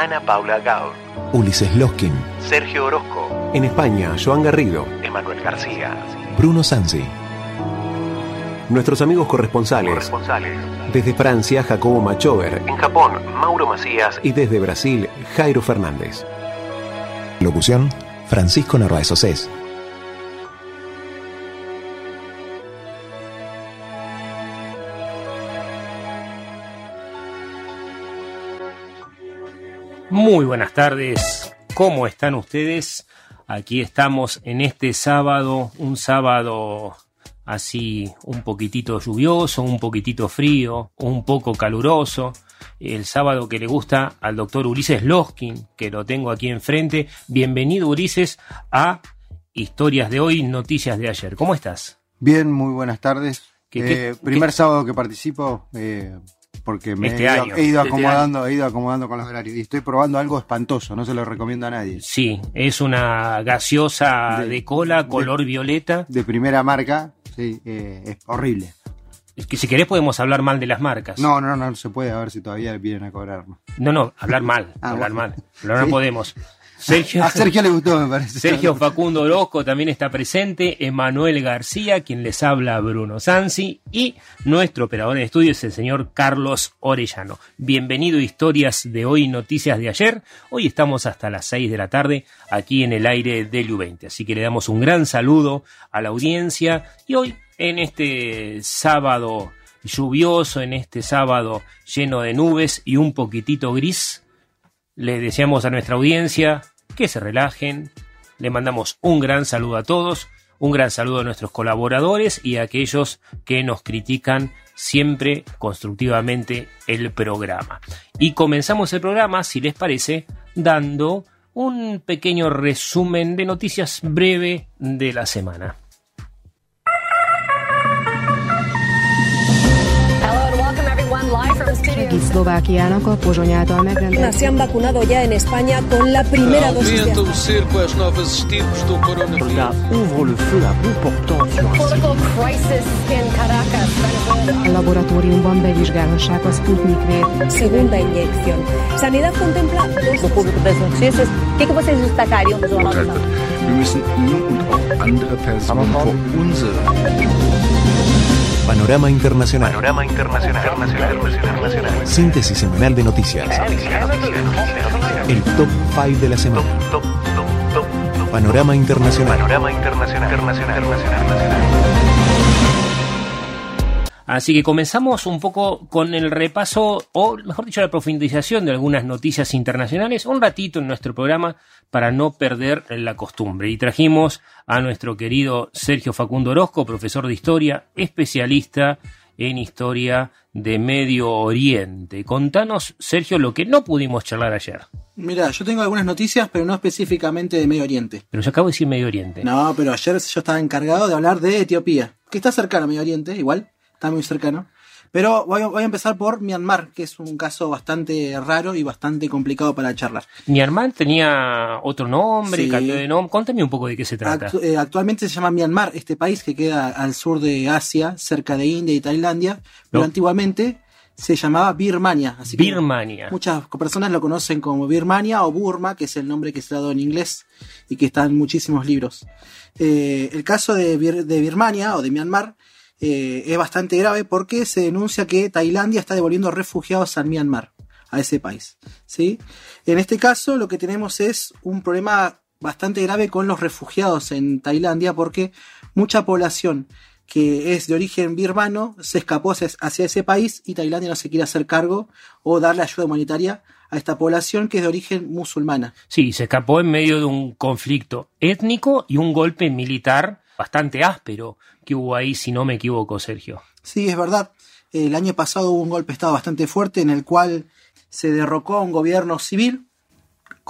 Ana Paula Gaur, Ulises Loskin, Sergio Orozco, en España, Joan Garrido, Emanuel García, Bruno Sansi. Nuestros amigos corresponsales. corresponsales. Desde Francia, Jacobo Machover. En Japón, Mauro Macías Y desde Brasil, Jairo Fernández. Locución, Francisco Narváez Océs. Muy buenas tardes, ¿cómo están ustedes? Aquí estamos en este sábado, un sábado así un poquitito lluvioso, un poquitito frío, un poco caluroso. El sábado que le gusta al doctor Ulises Loskin, que lo tengo aquí enfrente. Bienvenido Ulises a Historias de hoy, Noticias de ayer. ¿Cómo estás? Bien, muy buenas tardes. ¿Qué- Eh, primer qué- sábado que participo, eh, porque me Este he, ido, año. he ido Este acomodando, he ido acomodando con los horarios. Y estoy probando algo espantoso, no se lo recomiendo a nadie. Sí, es una gaseosa de, De- cola de- color violeta. De primera marca, sí, eh, es horrible. Es que si querés podemos hablar mal de las marcas. No, no, no se puede, a ver si todavía vienen a cobrarme. No, no, hablar mal, Ah, hablar bueno. mal. Pero no Sí. podemos. Sergio, A Sergio le gustó, me parece. Sergio Facundo Orozco también está presente, Emanuel García, quien les habla Bruno Sansi, y nuestro operador de estudio es el señor Carlos Orellano. Bienvenido a Historias de hoy, Noticias de ayer. Hoy estamos hasta las 6 de la tarde aquí en el aire del U20, así que le damos un gran saludo a la audiencia y hoy en este sábado lluvioso, en este sábado lleno de nubes y un poquitito gris, le deseamos a nuestra audiencia que se relajen. Le mandamos un gran saludo a todos, un gran saludo a nuestros colaboradores y a aquellos que nos critican siempre constructivamente el programa. Y comenzamos el programa, si les parece, dando un pequeño resumen de noticias breve de la semana. Szlovákiának a Pozsony által megrendelt se han vacunado ya en España con la primera dosis de Aumenta o cerco às novas estirpes do coronavírus. Political crisis in Caracas, Venezuela. a laboratóriumban bevizsgálhassák a Sputnik V. segunda inyección. Sanidad contempla dos público das notícias. O que, que vocês destacariam wir müssen ihn und auch andere Personen vor unsere Panorama Internacional. Panorama Internacional. Internacional. Síntesis semanal de noticias. El top 5 de la semana. Top, top, top, top. Panorama Internacional. Panorama Internacional. Internacional. Internacional. Así que comenzamos un poco con el repaso, o mejor dicho, la profundización de algunas noticias internacionales, un ratito en nuestro programa para no perder la costumbre. Y trajimos a nuestro querido Sergio Facundo Orozco, profesor de historia, especialista en historia de Medio Oriente. Contanos, Sergio, lo que no pudimos charlar ayer. Mira, yo tengo algunas noticias, pero no específicamente de Medio Oriente. Pero yo acabo de decir Medio Oriente. No, pero ayer yo estaba encargado de hablar de Etiopía, que está cercano a Medio Oriente, igual, está muy cercano. Pero voy a, voy a empezar por Myanmar, que es un caso bastante raro y bastante complicado para charlar. Myanmar tenía otro nombre, Sí. cambió de nombre. Contame un poco de qué se trata. Actu- eh, actualmente se llama Myanmar, este país que queda al sur de Asia, cerca de India y Tailandia, pero No. antiguamente se llamaba Birmania. Así que Birmania. Muchas personas lo conocen como Birmania o Burma, que es el nombre que se ha dado en inglés y que está en muchísimos libros. Eh, el caso de, Bir- de Birmania o de Myanmar eh, es bastante grave porque se denuncia que Tailandia está devolviendo refugiados al Myanmar, a ese país. ¿sí? En este caso lo que tenemos es un problema bastante grave con los refugiados en Tailandia porque mucha población que es de origen birmano se escapó hacia ese país y Tailandia no se quiere hacer cargo o darle ayuda humanitaria a esta población que es de origen musulmana. Sí, se escapó en medio de un conflicto étnico y un golpe militar bastante áspero que hubo ahí, si no me equivoco, Sergio. Sí, es verdad. El año pasado hubo un golpe de Estado bastante fuerte en el cual se derrocó a un gobierno civil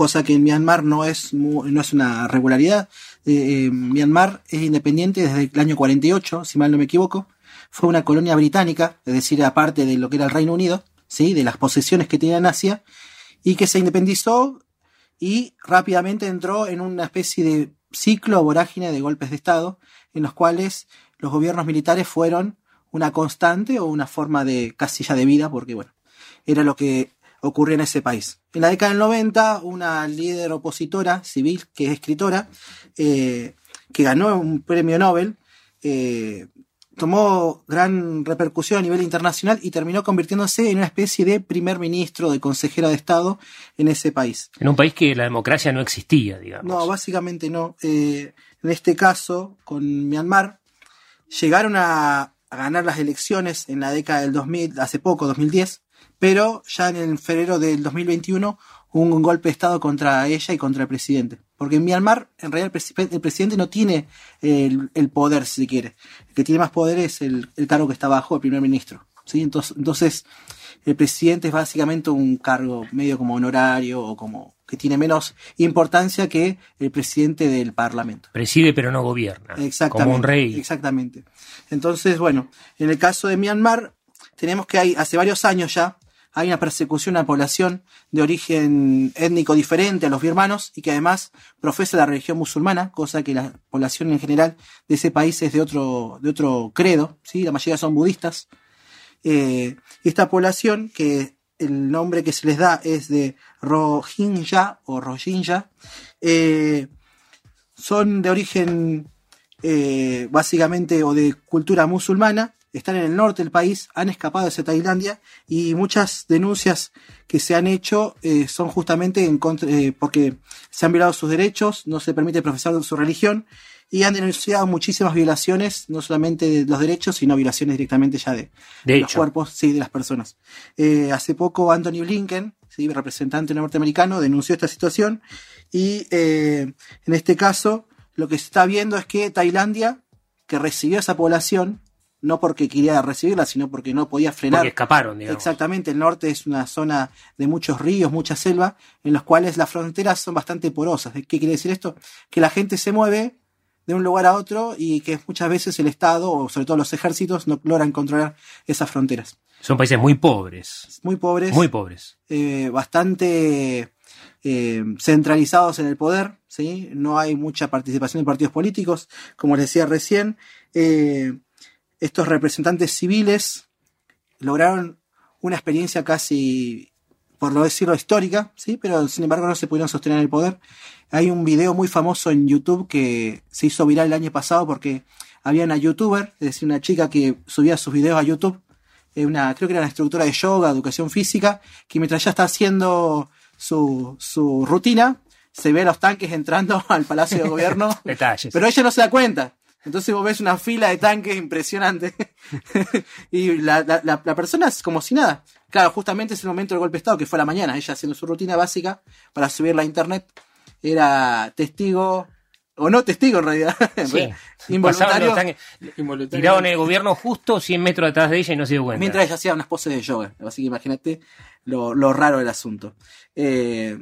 cosa que en Myanmar no es, no es una regularidad. Eh, eh, Myanmar es independiente desde el año 48, si mal no me equivoco. Fue una colonia británica, es decir, aparte de lo que era el Reino Unido, ¿sí? de las posesiones que tenía en Asia, y que se independizó y rápidamente entró en una especie de ciclo vorágine de golpes de Estado, en los cuales los gobiernos militares fueron una constante o una forma de casilla de vida, porque bueno, era lo que ocurrió en ese país. En la década del 90, una líder opositora civil, que es escritora, eh, que ganó un premio Nobel, eh, tomó gran repercusión a nivel internacional y terminó convirtiéndose en una especie de primer ministro, de consejera de Estado en ese país. En un país que la democracia no existía, digamos. No, básicamente no. Eh, en este caso, con Myanmar, llegaron a, a ganar las elecciones en la década del 2000, hace poco, 2010, pero ya en el febrero del 2021 hubo un golpe de Estado contra ella y contra el presidente. Porque en Myanmar, en realidad, el, presi- el presidente no tiene el, el poder, si se quiere. El que tiene más poder es el, el cargo que está abajo, el primer ministro. ¿sí? Entonces, entonces, el presidente es básicamente un cargo medio como honorario o como que tiene menos importancia que el presidente del parlamento. Preside pero no gobierna. Exactamente. Como un rey. Exactamente. Entonces, bueno, en el caso de Myanmar, tenemos que hay, hace varios años ya, hay una persecución a la población de origen étnico diferente a los birmanos y que además profesa la religión musulmana, cosa que la población en general de ese país es de otro, de otro credo, ¿sí? la mayoría son budistas. Eh, y esta población, que el nombre que se les da es de Rohingya o Rohingya, eh, son de origen eh, básicamente o de cultura musulmana, están en el norte del país, han escapado hacia Tailandia y muchas denuncias que se han hecho eh, son justamente en contra, eh, porque se han violado sus derechos, no se permite profesar su religión y han denunciado muchísimas violaciones, no solamente de los derechos, sino violaciones directamente ya de, De los cuerpos sí, de las personas. Eh, hace poco Anthony Blinken, ¿sí? representante norteamericano, denunció esta situación y en este caso lo que se está viendo es que Tailandia, que recibió a esa población, no porque quería recibirla, sino porque no podía frenar. Porque escaparon, digamos. Exactamente, el norte es una zona de muchos ríos, mucha selva, en los cuales las fronteras son bastante porosas. ¿Qué quiere decir esto? Que la gente se mueve de un lugar a otro y que muchas veces el Estado, o sobre todo los ejércitos, no logran controlar esas fronteras. Son países muy pobres. Muy pobres. Muy pobres. eh, bastante eh, centralizados en el poder, ¿sí? No hay mucha participación de partidos políticos, como les decía recién. eh, estos representantes civiles lograron una experiencia casi, por no decirlo, histórica, ¿sí? Pero sin embargo no se pudieron sostener en el poder. Hay un video muy famoso en YouTube que se hizo viral el año pasado porque había una youtuber, es decir, una chica que subía sus videos a YouTube, eh, una, creo que era una instructora de yoga, educación física, que mientras ya está haciendo su, su rutina, se ve a los tanques entrando al Palacio de Gobierno, Detalles. pero ella no se da cuenta. Entonces vos ves una fila de tanques impresionante. y la, la, la, la persona es como si nada. Claro, justamente es el momento del golpe de Estado, que fue a la mañana, ella haciendo su rutina básica para subirla a internet. Era testigo, o no testigo en realidad. Sí. Involuntario. Tiraron el gobierno justo 100 metros atrás de ella y no se dio cuenta. Mientras ella hacía unas poses de yoga. Así que imagínate lo, lo raro del asunto. Eh,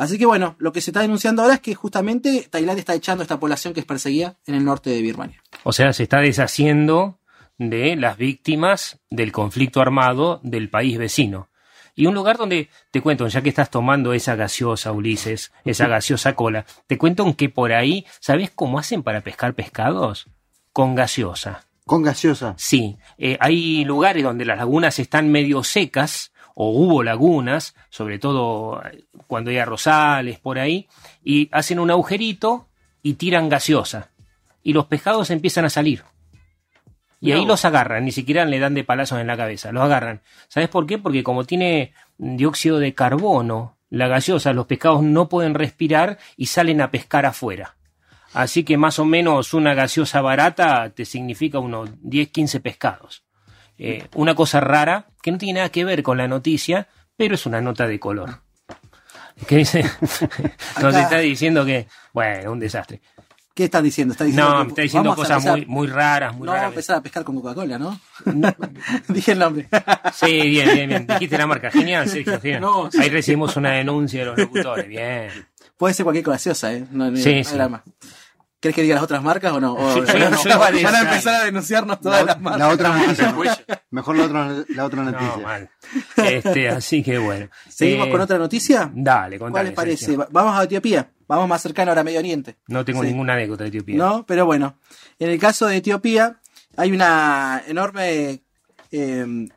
así que bueno, lo que se está denunciando ahora es que justamente Tailandia está echando a esta población que es perseguida en el norte de Birmania. O sea, se está deshaciendo de las víctimas del conflicto armado del país vecino. Y un lugar donde, te cuento, ya que estás tomando esa gaseosa, Ulises, esa gaseosa cola, te cuento que por ahí, ¿sabes cómo hacen para pescar pescados? Con gaseosa. Con gaseosa. Sí, eh, hay lugares donde las lagunas están medio secas, o hubo lagunas, sobre todo eh, cuando hay arrozales por ahí, y hacen un agujerito y tiran gaseosa. Y los pescados empiezan a salir. Y ahí los agarran, ni siquiera le dan de palazos en la cabeza, los agarran. ¿Sabes por qué? Porque como tiene dióxido de carbono, la gaseosa, los pescados no pueden respirar y salen a pescar afuera. Así que más o menos una gaseosa barata te significa unos 10, 15 pescados. Eh, una cosa rara que no tiene nada que ver con la noticia, pero es una nota de color. ¿Qué dice? Nos está diciendo que, bueno, un desastre. ¿Qué estás diciendo? ¿Estás diciendo No, me está diciendo cosas empezar- muy, muy raras, muy no vamos a raras. empezar a pescar con Coca-Cola, ¿no? Dije el nombre. Sí, bien, bien, bien. Dijiste la marca. Genial, Sergio. genial. No, sí. Ahí recibimos una denuncia de los locutores. Bien. Puede ser cualquier gaseosa, ¿eh? No, Sí, sí. drama. ¿Querés que diga las otras marcas o no? O- van a empezar a denunciarnos todas La, las marcas. la otra noticia. Mejor la otra, la otra No, noticia. mal. Este, así que bueno. ¿Seguimos Eh, con otra noticia? Dale, ¿Cuál contame, les parece? Vamos a Etiopía. Vamos más cercano ahora a Medio Oriente. No tengo Sí. ninguna anécdota de Etiopía. No, pero bueno. En el caso de Etiopía hay una enorme, eh,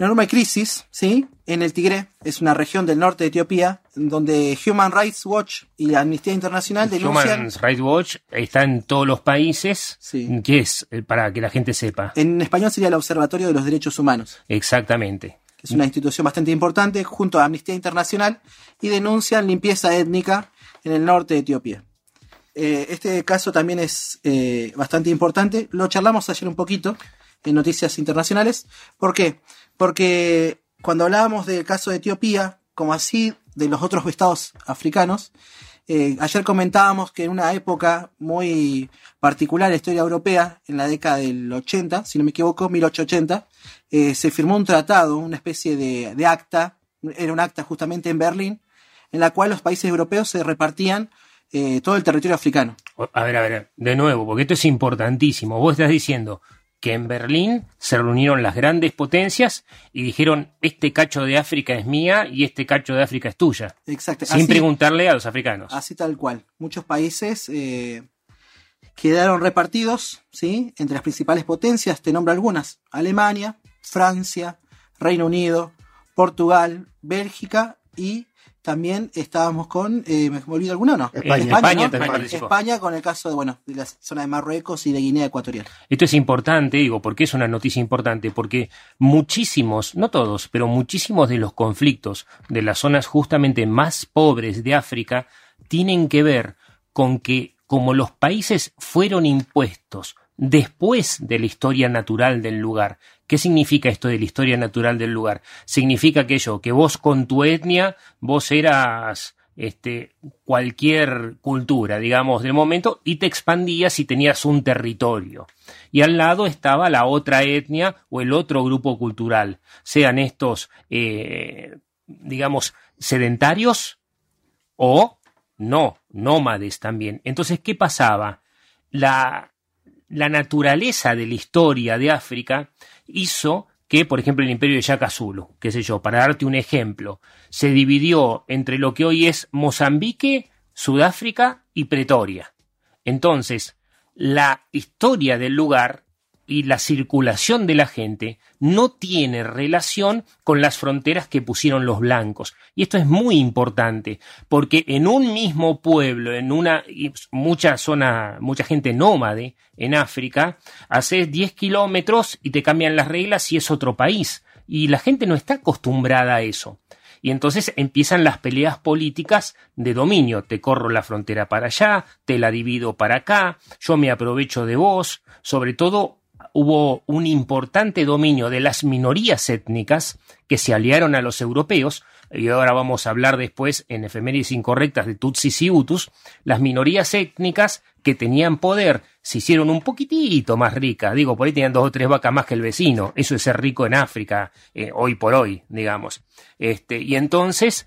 una enorme crisis, ¿sí? En el Tigre, es una región del norte de Etiopía, donde Human Rights Watch y la Amnistía Internacional denuncian... Human Rights Watch está en todos los países. Sí. ¿Qué es? Eh, Para que la gente sepa. En español sería el Observatorio de los Derechos Humanos. Exactamente. es una institución bastante importante, junto a Amnistía Internacional, y denuncian limpieza étnica en el norte de Etiopía. Eh, este caso también es eh, bastante importante. Lo charlamos ayer un poquito en Noticias Internacionales. ¿Por qué? Porque cuando hablábamos del caso de Etiopía, como así de los otros estados africanos, eh, ayer comentábamos que en una época muy particular de la historia europea, en la década del 80, si no me equivoco, 1880, eh, se firmó un tratado, una especie de, de acta, era un acta justamente en Berlín, en la cual los países europeos se repartían eh, todo el territorio africano. A ver, a ver, de nuevo, porque esto es importantísimo. Vos estás diciendo que en Berlín se reunieron las grandes potencias y dijeron, este cacho de África es mía y este cacho de África es tuya. Exacto. Sin Así- preguntarle a los africanos. Así tal cual. Muchos países eh, quedaron repartidos, ¿sí? Entre las principales potencias, te nombro algunas. Alemania, Francia, Reino Unido, Portugal, Bélgica y también estábamos con, eh, ¿me olvido alguno o no? España. España ¿no? participó. España con el caso de, bueno, de la zona de Marruecos y de Guinea Ecuatorial. Esto es importante, digo, porque es una noticia importante, porque muchísimos, no todos, pero muchísimos de los conflictos de las zonas justamente más pobres de África tienen que ver con que como los países fueron impuestos después de la historia natural del lugar. ¿Qué significa esto de la historia natural del lugar? Significa aquello, que vos con tu etnia, vos eras este, cualquier cultura, digamos, del momento, y te expandías y tenías un territorio. Y al lado estaba la otra etnia o el otro grupo cultural, sean estos, eh, digamos, sedentarios o no, nómades también. Entonces, ¿qué pasaba? La, la naturaleza de la historia de África hizo que, por ejemplo, el imperio de Shaka Zulu, qué sé yo, para darte un ejemplo, se dividió entre lo que hoy es Mozambique, Sudáfrica y Pretoria. Entonces, la historia del lugar y la circulación de la gente no tiene relación con las fronteras que pusieron los blancos. Y esto es muy importante, porque en un mismo pueblo, en una mucha zona, mucha gente nómade en África, haces 10 kilómetros y te cambian las reglas y es otro país. Y la gente no está acostumbrada a eso. Y entonces empiezan las peleas políticas de dominio. Te corro la frontera para allá, te la divido para acá, yo me aprovecho de vos. Sobre todo hubo un importante dominio de las minorías étnicas que se aliaron a los europeos, y ahora vamos a hablar después en efemérides incorrectas de Tutsis y Hutus, las minorías étnicas que tenían poder se hicieron un poquitito más ricas, digo, por ahí tenían dos o tres vacas más que el vecino, eso es ser rico en África, eh, hoy por hoy, digamos. Este, y entonces,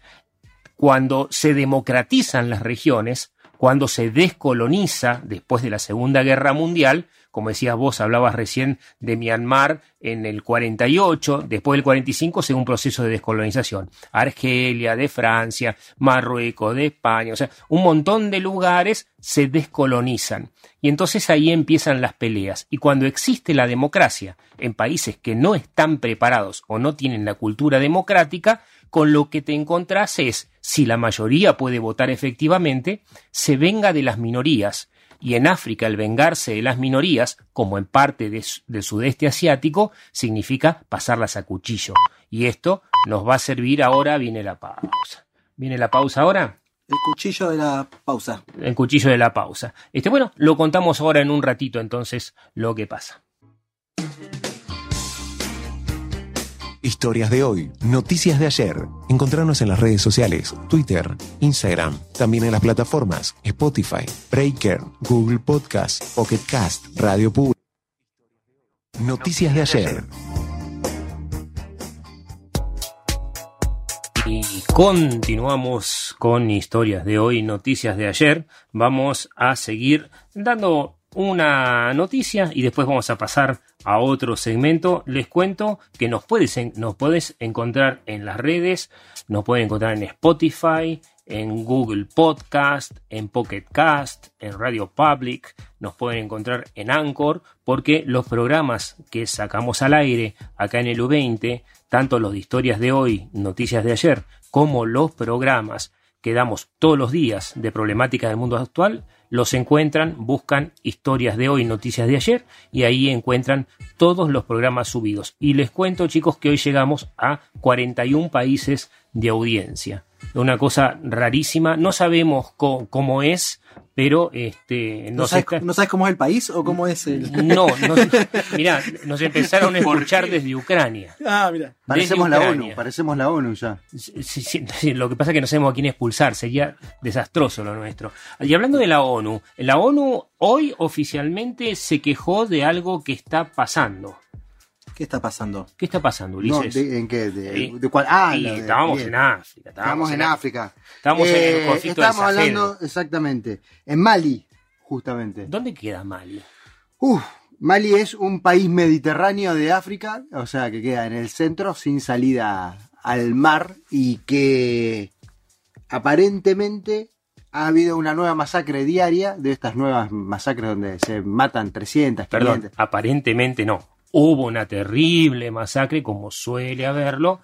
cuando se democratizan las regiones, cuando se descoloniza después de la Segunda Guerra Mundial, como decías vos, hablabas recién de Myanmar en el 48, después del 45 se un proceso de descolonización. Argelia, de Francia, Marruecos, de España, o sea, un montón de lugares se descolonizan. Y entonces ahí empiezan las peleas. Y cuando existe la democracia en países que no están preparados o no tienen la cultura democrática, con lo que te encontrás es, si la mayoría puede votar efectivamente, se venga de las minorías. Y en África el vengarse de las minorías, como en parte de del sudeste asiático, significa pasarlas a cuchillo. Y esto nos va a servir ahora, viene la pausa. ¿Viene la pausa ahora? El cuchillo de la pausa. El cuchillo de la pausa. Este, bueno, lo contamos ahora en un ratito entonces lo que pasa. Historias de hoy, noticias de ayer. Encontrarnos en las redes sociales, Twitter, Instagram, también en las plataformas Spotify, Breaker, Google Podcast, Pocket Cast, Radio Pública. Noticias de ayer. Y continuamos con historias de hoy, noticias de ayer. Vamos a seguir dando una noticia y después vamos a pasar a otro segmento. Les cuento que nos puedes, nos puedes encontrar en las redes, nos pueden encontrar en Spotify, en Google Podcast, en Pocket Cast, en Radio Public, nos pueden encontrar en Anchor, porque los programas que sacamos al aire acá en el U20, tanto los de historias de hoy, noticias de ayer, como los programas que damos todos los días de problemáticas del mundo actual, los encuentran, buscan historias de hoy, noticias de ayer, y ahí encuentran todos los programas subidos. Y les cuento, chicos, que hoy llegamos a 41 países de audiencia. Una cosa rarísima, no sabemos cómo es, pero este, ¿No sabes, está- no sabes cómo es el país o cómo es el.? no, no, mirá, nos empezaron a escuchar desde Ucrania. Ah, mira. Parecemos la. ONU, parecemos la ONU ya. Sí, sí, sí, lo que pasa es que no sabemos a quién expulsar, sería desastroso lo nuestro. Y hablando de la ONU, la ONU hoy oficialmente se quejó de algo que está pasando. ¿Qué está pasando? ¿Qué está pasando, No, Ulises? de- ¿En qué? De, Sí. de cuál? Ah, Sí, estábamos en África. Estábamos en África. Estábamos en el Eh, conflicto Estábamos hablando, exactamente, en Mali, justamente. ¿Dónde queda Mali? Uf, Mali es un país mediterráneo de África, o sea, que queda en el centro, sin salida al mar, y que aparentemente ha habido una nueva masacre diaria, de estas nuevas masacres donde se matan 300, Perdón, 500. aparentemente no. Hubo una terrible masacre, como suele haberlo.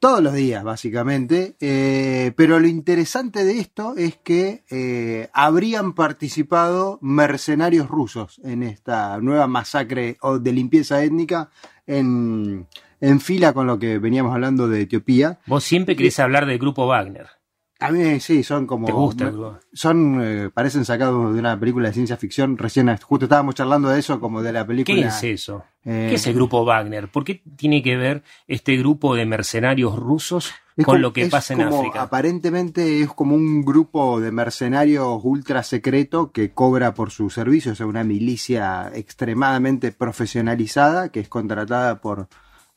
Todos los días, básicamente. Eh, pero lo interesante de esto es que eh, habrían participado mercenarios rusos en esta nueva masacre o de limpieza étnica en, en fila con lo que veníamos hablando de Etiopía. Vos siempre querés hablar del grupo Wagner. A mí sí, son como... ¿Te gusta? Son, eh, parecen sacados de una película de ciencia ficción. Recién, justo estábamos charlando de eso, como de la película... ¿Qué es eso? eh, ¿Qué es el grupo Wagner? ¿Por qué tiene que ver este grupo de mercenarios rusos Es con como- lo que es pasa en como- África? Aparentemente es como un grupo de mercenarios ultra secreto que cobra por sus servicios, o sea, una milicia extremadamente profesionalizada que es contratada por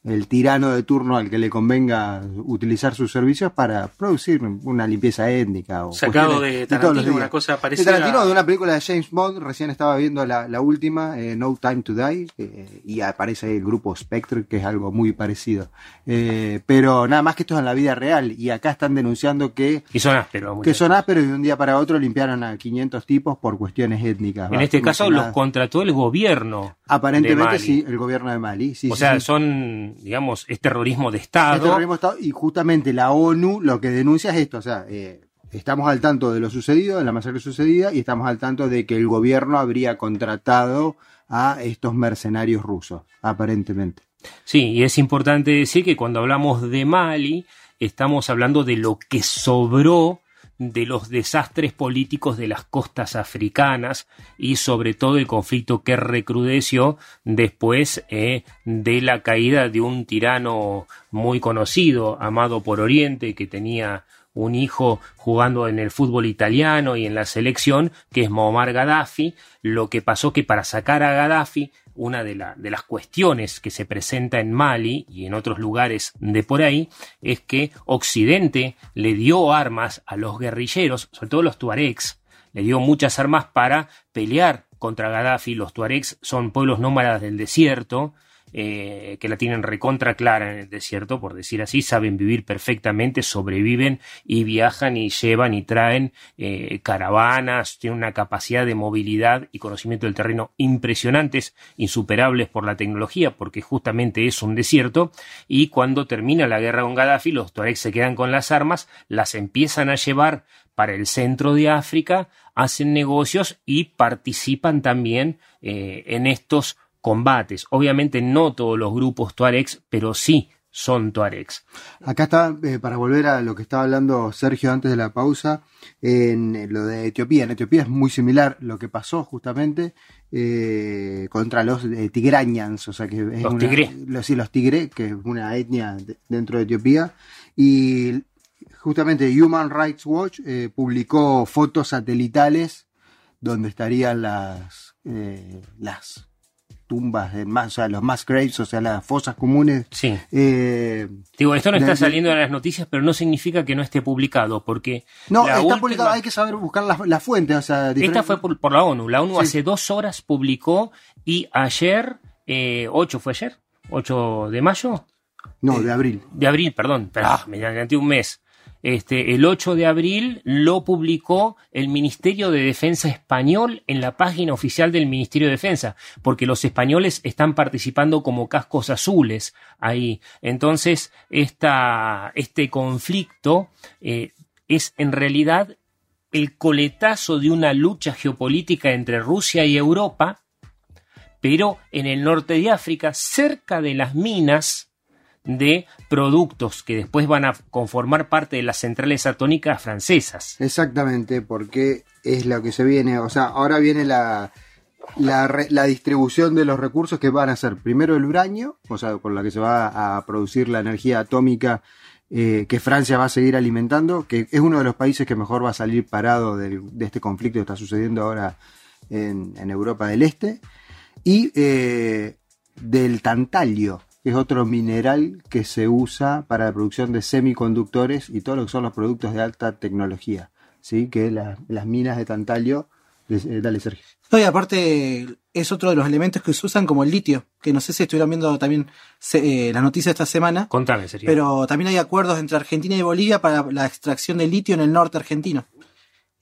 el tirano de turno al que le convenga utilizar sus servicios para producir una limpieza étnica. O Sacado de Tarantino, una cosa De parecida. Tarantino, de una película de James Bond, recién estaba viendo la, la última, eh, No Time to Die, eh, y aparece ahí el grupo Spectre, que es algo muy parecido. Eh, pero nada más que esto es en la vida real, y acá están denunciando que, Y son ásperos. que son ásperos y de un día para otro limpiaron a 500 tipos por cuestiones étnicas. En este caso los contrató el gobierno. Aparentemente sí, el gobierno de Mali. Sí, o sí, sea, sí. son, digamos, es terrorismo de Es Estado. terrorismo de Estado, y justamente la ONU lo que denuncia es esto, o sea, eh, estamos al tanto de lo sucedido, de la masacre sucedida, y estamos al tanto de que el gobierno habría contratado a estos mercenarios rusos, aparentemente. Sí, y es importante decir que cuando hablamos de Mali, estamos hablando de lo que sobró de los desastres políticos de las costas africanas y sobre todo el conflicto que recrudeció después eh, de la caída de un tirano muy conocido, amado por Oriente, que tenía un hijo jugando en el fútbol italiano y en la selección, que es Muammar Gaddafi. Lo que pasó que para sacar a Gaddafi, una de, la- de las cuestiones que se presenta en Mali y en otros lugares de por ahí, es que Occidente le dio armas a los guerrilleros, sobre todo los tuaregs, le dio muchas armas para pelear contra Gaddafi. Los tuaregs son pueblos nómadas del desierto, eh, que la tienen recontra clara en el desierto, por decir así, saben vivir perfectamente, sobreviven y viajan y llevan y traen eh, caravanas, tienen una capacidad de movilidad y conocimiento del terreno impresionantes, insuperables por la tecnología, porque justamente es un desierto, y cuando termina la guerra con Gaddafi, los tuaregs se quedan con las armas, las empiezan a llevar para el centro de África, hacen negocios y participan también eh, en estos combates. Obviamente no todos los grupos tuaregs, pero sí son tuaregs. Acá está, eh, para volver a lo que estaba hablando Sergio antes de la pausa, en lo de Etiopía. En Etiopía es muy similar lo que pasó justamente eh, contra los eh, tigrañans, o sea que es Los una- tigré. los, sí, los tigré, que es una etnia de- dentro de Etiopía. Y justamente Human Rights Watch eh, publicó fotos satelitales donde estarían las, eh, las tumbas, de más, o sea, los mass graves, o sea, las fosas comunes. Sí. eh, Digo, esto no está de- saliendo en las noticias, pero no significa que no esté publicado, porque No, está última- publicado, hay que saber buscar la, la fuente, o sea, Esta fue por, por la ONU. La ONU Sí. hace dos horas publicó y ayer, eh, 8 fue ayer, 8 de mayo, No, de abril. de abril, perdón, pero ah, me adelanté un mes. Este, el 8 de abril lo publicó el Ministerio de Defensa español en la página oficial del Ministerio de Defensa, porque los españoles están participando como cascos azules ahí. Entonces, esta, este conflicto eh, es en realidad el coletazo de una lucha geopolítica entre Rusia y Europa, pero en el norte de África, cerca de las minas de productos que después van a conformar parte de las centrales atónicas francesas. Exactamente, porque es lo que se viene, o sea, ahora viene la, la, distribución de los recursos que van a ser primero el uranio, o sea, con la que se va a producir la energía atómica eh, que Francia va a seguir alimentando, que es uno de los países que mejor va a salir parado del- de este conflicto que está sucediendo ahora en, Europa del Este, y eh, del tantalio, es otro mineral que se usa para la producción de semiconductores y todo lo que son los productos de alta tecnología. ¿sí? Que la- las minas de tantalio. eh, dale, Sergio. No, y aparte es otro de los elementos que se usan como el litio, que no sé si estuvieron viendo también se- eh, las noticias esta semana, Contame, Sergio. pero también hay acuerdos entre Argentina y Bolivia para la extracción de litio en el norte argentino.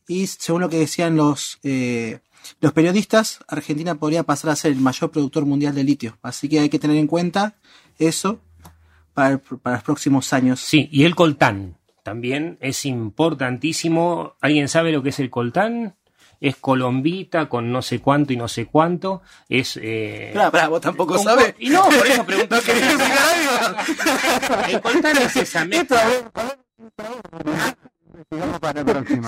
Y según lo que decían los, eh, los periodistas, Argentina podría pasar a ser el mayor productor mundial de litio. Así que hay que tener en cuenta eso para, el- para los próximos años. Sí, y el coltán también es importantísimo. ¿Alguien sabe lo que es el coltán? Es colombita con no sé cuánto y no sé cuánto. Es. Eh, Pará, pará, vos tampoco sabés. Y no, por eso pregunto. el coltán es esa mezcla.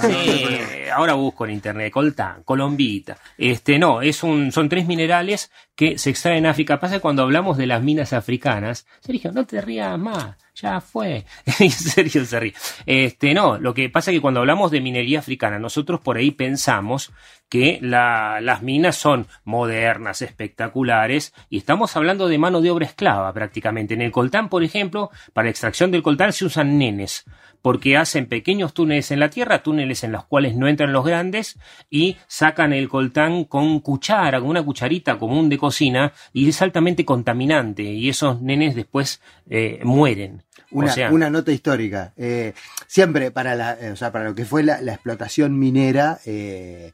Sí, ahora busco en internet, coltán, colombita. Este, no, es un, son tres minerales que se extraen en África. Pasa cuando hablamos de las minas africanas, Sergio, no te rías más, ya fue. Sergio se ríe. Este, no, lo que pasa es que cuando hablamos de minería africana, nosotros por ahí pensamos que la- las minas son modernas, espectaculares, y estamos hablando de mano de obra esclava prácticamente. En el coltán, por ejemplo, para la extracción del coltán se usan nenes, porque hacen pequeños túneles en la tierra, túneles en los cuales no entran los grandes, y sacan el coltán con cuchara, con una cucharita común de cocina, y es altamente contaminante, y esos nenes después eh, mueren. Una, o sea, una nota histórica. Eh, siempre para la, eh, o sea, para lo que fue la, la explotación minera, eh,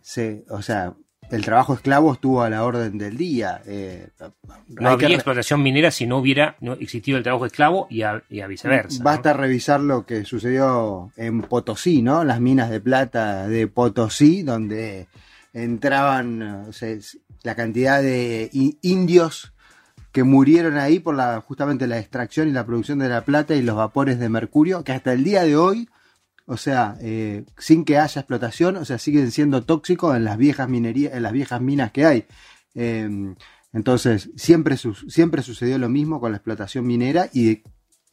se, o sea, el trabajo esclavo estuvo a la orden del día. eh, no habría que explotación minera si no hubiera no existido el trabajo esclavo y a, y a viceversa. ¿no? Basta revisar lo que sucedió en Potosí, ¿no? Las minas de plata de Potosí, donde entraban la cantidad de indios que murieron ahí por la justamente la extracción y la producción de la plata y los vapores de mercurio, que hasta el día de hoy, o sea, eh, sin que haya explotación, o sea, siguen siendo tóxicos en las viejas minerías, en las viejas minas que hay. Eh, entonces, siempre, su- siempre sucedió lo mismo con la explotación minera y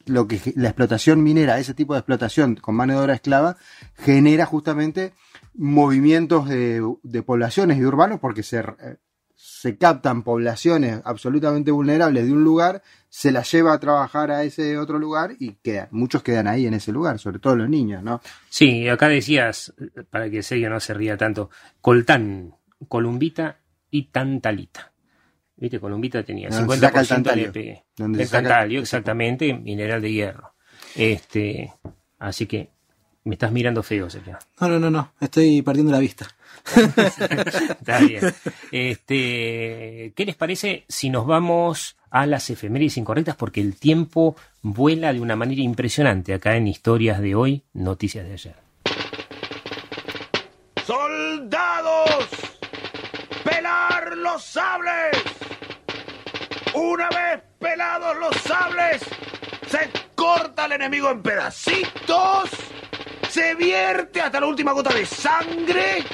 lo que la explotación minera, ese tipo de explotación con mano de obra esclava, genera justamente movimientos de, de poblaciones y urbanos porque se, eh, se captan poblaciones absolutamente vulnerables de un lugar, se las lleva a trabajar a ese otro lugar y quedan, muchos quedan ahí en ese lugar, sobre todo los niños, ¿no? Sí, acá decías, para que Sergio no se ría tanto, coltán, columbita y tantalita. ¿Viste? Columbita tenía Donde se saca el 50% tantalio. LP. Donde El se saca- tantalio, exactamente, mineral de hierro. Este, así que me estás mirando feo, Sergio. No, no, no, no. Estoy perdiendo la vista. Está bien. Este, ¿Qué les parece si nos vamos a las efemérides incorrectas? Porque el tiempo vuela de una manera impresionante acá en Historias de hoy, Noticias de ayer. ¡Soldados! ¡Pelar los sables! Una vez pelados los sables, se corta al enemigo en pedacitos, se vierte hasta la última gota de sangre,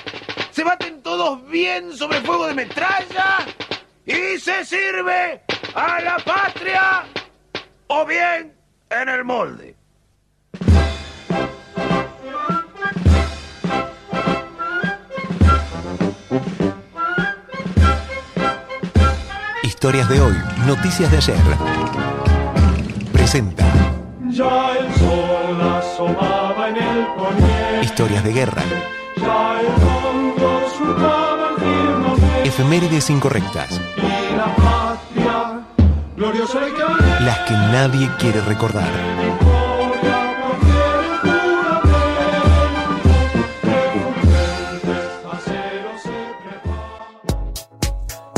se baten todos bien sobre fuego de metralla y se sirve a la patria o bien en el molde. Historias de hoy, noticias de ayer. Presenta Ya el sol asomaba en el poniente, Historias de guerra, ya el efemérides incorrectas, las que nadie quiere recordar.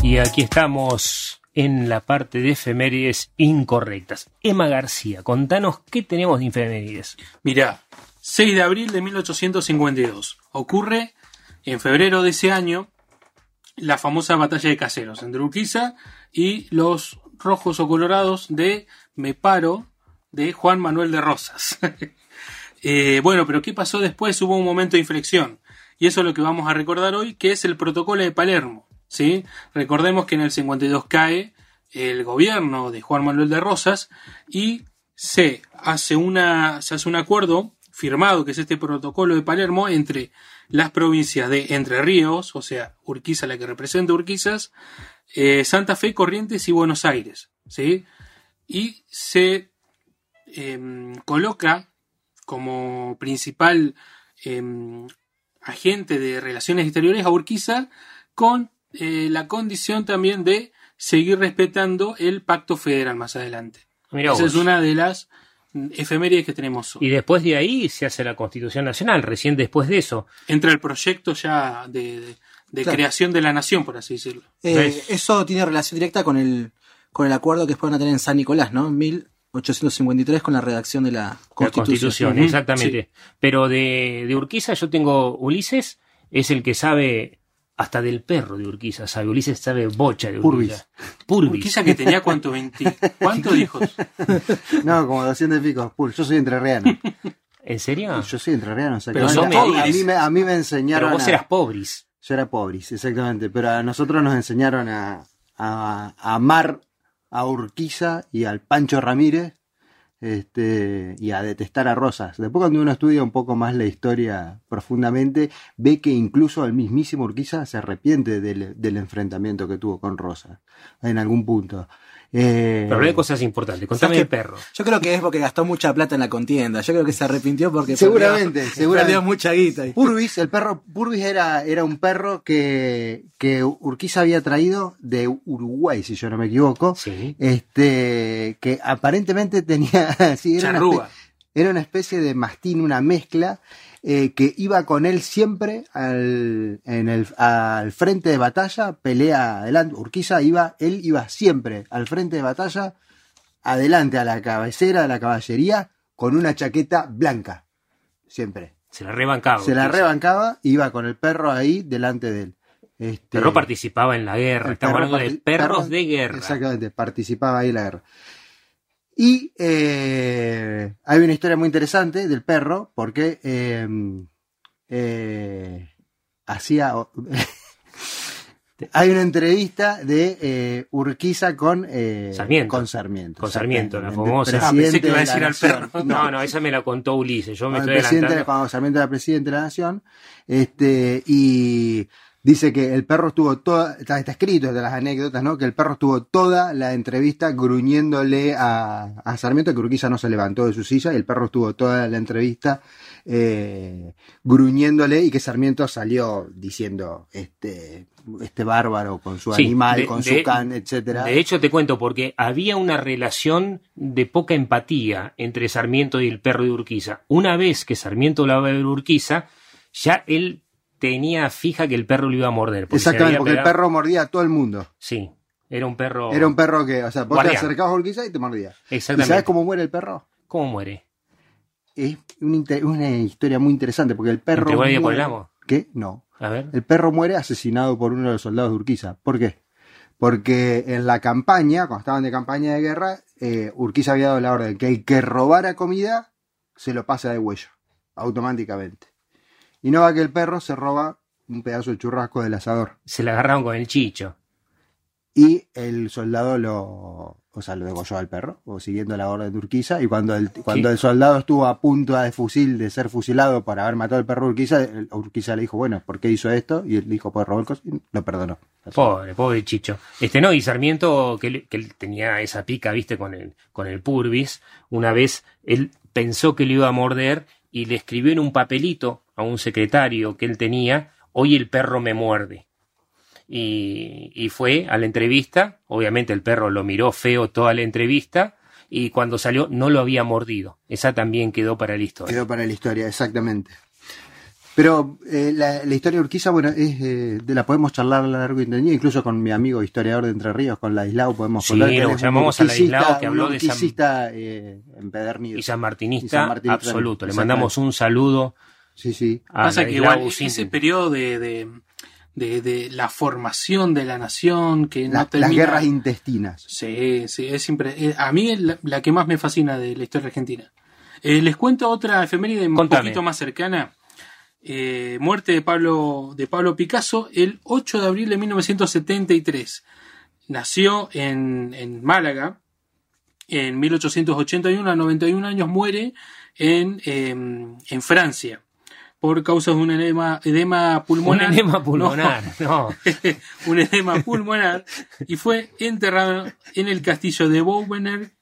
Y aquí estamos en la parte de efemérides incorrectas. Emma García, contanos qué tenemos de efemérides. Mirá, 6 de abril de 1852. Ocurre en febrero de ese año la famosa batalla de Caseros entre Urquiza y los rojos o colorados de Meparo de Juan Manuel de Rosas. Eh, bueno, pero ¿qué pasó después? Hubo un momento de inflexión. Y eso es lo que vamos a recordar hoy, que es el protocolo de Palermo. ¿sí? Recordemos que en el 52 cae el gobierno de Juan Manuel de Rosas y se hace, una, se hace un acuerdo firmado, que es este protocolo de Palermo, entre las provincias de Entre Ríos, o sea, Urquiza, la que representa Urquizas, eh, Santa Fe, Corrientes y Buenos Aires. ¿sí? Y se em, coloca como principal em, agente de relaciones exteriores a Urquiza con eh, la condición también de seguir respetando el pacto federal más adelante. Esa es una de las efemérides que tenemos hoy. Y después de ahí se hace la Constitución Nacional, recién después de eso. Entra el proyecto ya de, de- de Claro. creación de la nación, por así decirlo. Eh, eso tiene relación directa con el, con el acuerdo que después van a tener en San Nicolás, ¿no? En 1853 con la redacción de la La Constitución. Constitución, Ujú, exactamente. Pero de, de Urquiza yo tengo Ulises, es el que sabe hasta del perro de Urquiza, sabe. Ulises sabe bocha de Urquiza. Purvis. Urquiza que tenía cuánto, 20, ¿cuántos hijos? No, como 200 y pico. Pur, yo soy entrerriano. ¿En serio? Yo soy entrerriano. o sea, que Pero era- a, mí me, a mí me Pero enseñaron. vos a- eras pobres. Yo era pobres, exactamente. Pero a nosotros nos enseñaron a, a- a amar a Urquiza y al Pancho Ramírez este, y a detestar a Rosas. Después cuando uno estudia un poco más la historia profundamente, ve que incluso el mismísimo Urquiza se arrepiente del, del enfrentamiento que tuvo con Rosas en algún punto. Eh, Pero hablé de cosas importantes. Contame ¿Sabes el qué? perro. Yo creo que es porque gastó mucha plata en la contienda. Yo creo que se arrepintió porque Seguramente, perdió, seguramente. perdió mucha guita. Purvis, el perro Purvis era, era un perro que, que Urquiza había traído de Uruguay, si yo no me equivoco. Sí. Este, que aparentemente tenía, sí, una era una especie de mastín, una mezcla, eh, que iba con él siempre al, en el, al frente de batalla, pelea adelante. Urquiza iba, él iba siempre al frente de batalla, adelante a la cabecera de la caballería, con una chaqueta blanca. Siempre. Se la rebancaba. Se la rebancaba y iba con el perro ahí delante de él. Este, perro participaba en la guerra. Estamos hablando de perros perro- de guerra. Exactamente, participaba ahí en la guerra. Y eh, hay una historia muy interesante del perro, porque eh, eh, hacía. hay una entrevista de eh, Urquiza con eh, Sarmiento. Con Sarmiento. Con Sarmiento, la famosa. Ah, pensé que iba a de decir al nación. perro. No, no, esa me la contó Ulises. Yo me el estoy presidente, cuando Sarmiento era presidente de la nación, este, y dice que el perro estuvo toda, está, está escrito de las anécdotas, ¿no? Que el perro estuvo toda la entrevista gruñéndole a, a Sarmiento, que Urquiza no se levantó de su silla, y el perro estuvo toda la entrevista eh, gruñéndole y que Sarmiento salió diciendo, este, este bárbaro con su Sí, animal, de- con de- su can, etcétera. De hecho, te cuento, porque había una relación de poca empatía entre Sarmiento y el perro de Urquiza. Una vez que Sarmiento la va a ver Urquiza, ya él tenía fija que el perro lo iba a morder. porque Exactamente, porque el perro mordía a todo el mundo. Sí, era un perro. Era un perro que, o sea, vos te Guardián. acercabas a Urquiza y te mordía. ¿Y Exactamente. sabes cómo muere el perro? ¿Cómo muere? Es una, historia muy interesante porque el perro. ¿Entre guardia por el muere- amo? ¿Qué? No. A ver. El perro muere asesinado por uno de los soldados de Urquiza. ¿Por qué? Porque en la campaña, cuando estaban de campaña de guerra, eh, Urquiza había dado la orden que el que robara comida se lo pasa de huello, automáticamente. Y no va que el perro se roba un pedazo de churrasco del asador. Se la agarraron con el chicho. Y el soldado lo, o sea, lo degolló al perro, o siguiendo la orden de Urquiza. Y cuando el, cuando el soldado estuvo a punto de fusil, de ser fusilado por haber matado al perro Urquiza, Urquiza le dijo, bueno, ¿por qué hizo esto? Y él dijo, pues robó el coso, y lo perdonó. Pobre, pobre Chicho. Este no, y Sarmiento, que él, que él tenía esa pica, viste, con el, con el Purvis, una vez él pensó que lo iba a morder y le escribió en un papelito a un secretario que él tenía, hoy el perro me muerde. Y, y fue a la entrevista, obviamente el perro lo miró feo toda la entrevista, y cuando salió no lo había mordido. Esa también quedó para la historia. Quedó para la historia, exactamente. Pero eh, la, la historia de Urquiza, bueno, es, eh, de la podemos charlar a largo y tendido, incluso con mi amigo historiador de Entre Ríos, con Ladislao, podemos Sí, hablar. que lo llamamos a Ladislao, que habló de San- eh, empedernido. Y San Martinista, Y San Martinista absoluto. Le mandamos un saludo. Sí, sí. Pasa que igual ese periodo de, de, de- de la formación de la nación que no termina... Las guerras intestinas. Sí, sí, es siempre. eh, A mí es la, la que más me fascina de la historia argentina. Eh, les cuento otra efeméride un poquito más cercana. Eh, muerte de Pablo, de Pablo Picasso el 8 de abril de 1973. Nació en, en Málaga. En 1881, a 91 años, muere en, eh, en Francia por causa de un edema, edema pulmonar. Un edema pulmonar, no. un edema pulmonar y fue enterrado en el castillo de Bouvener,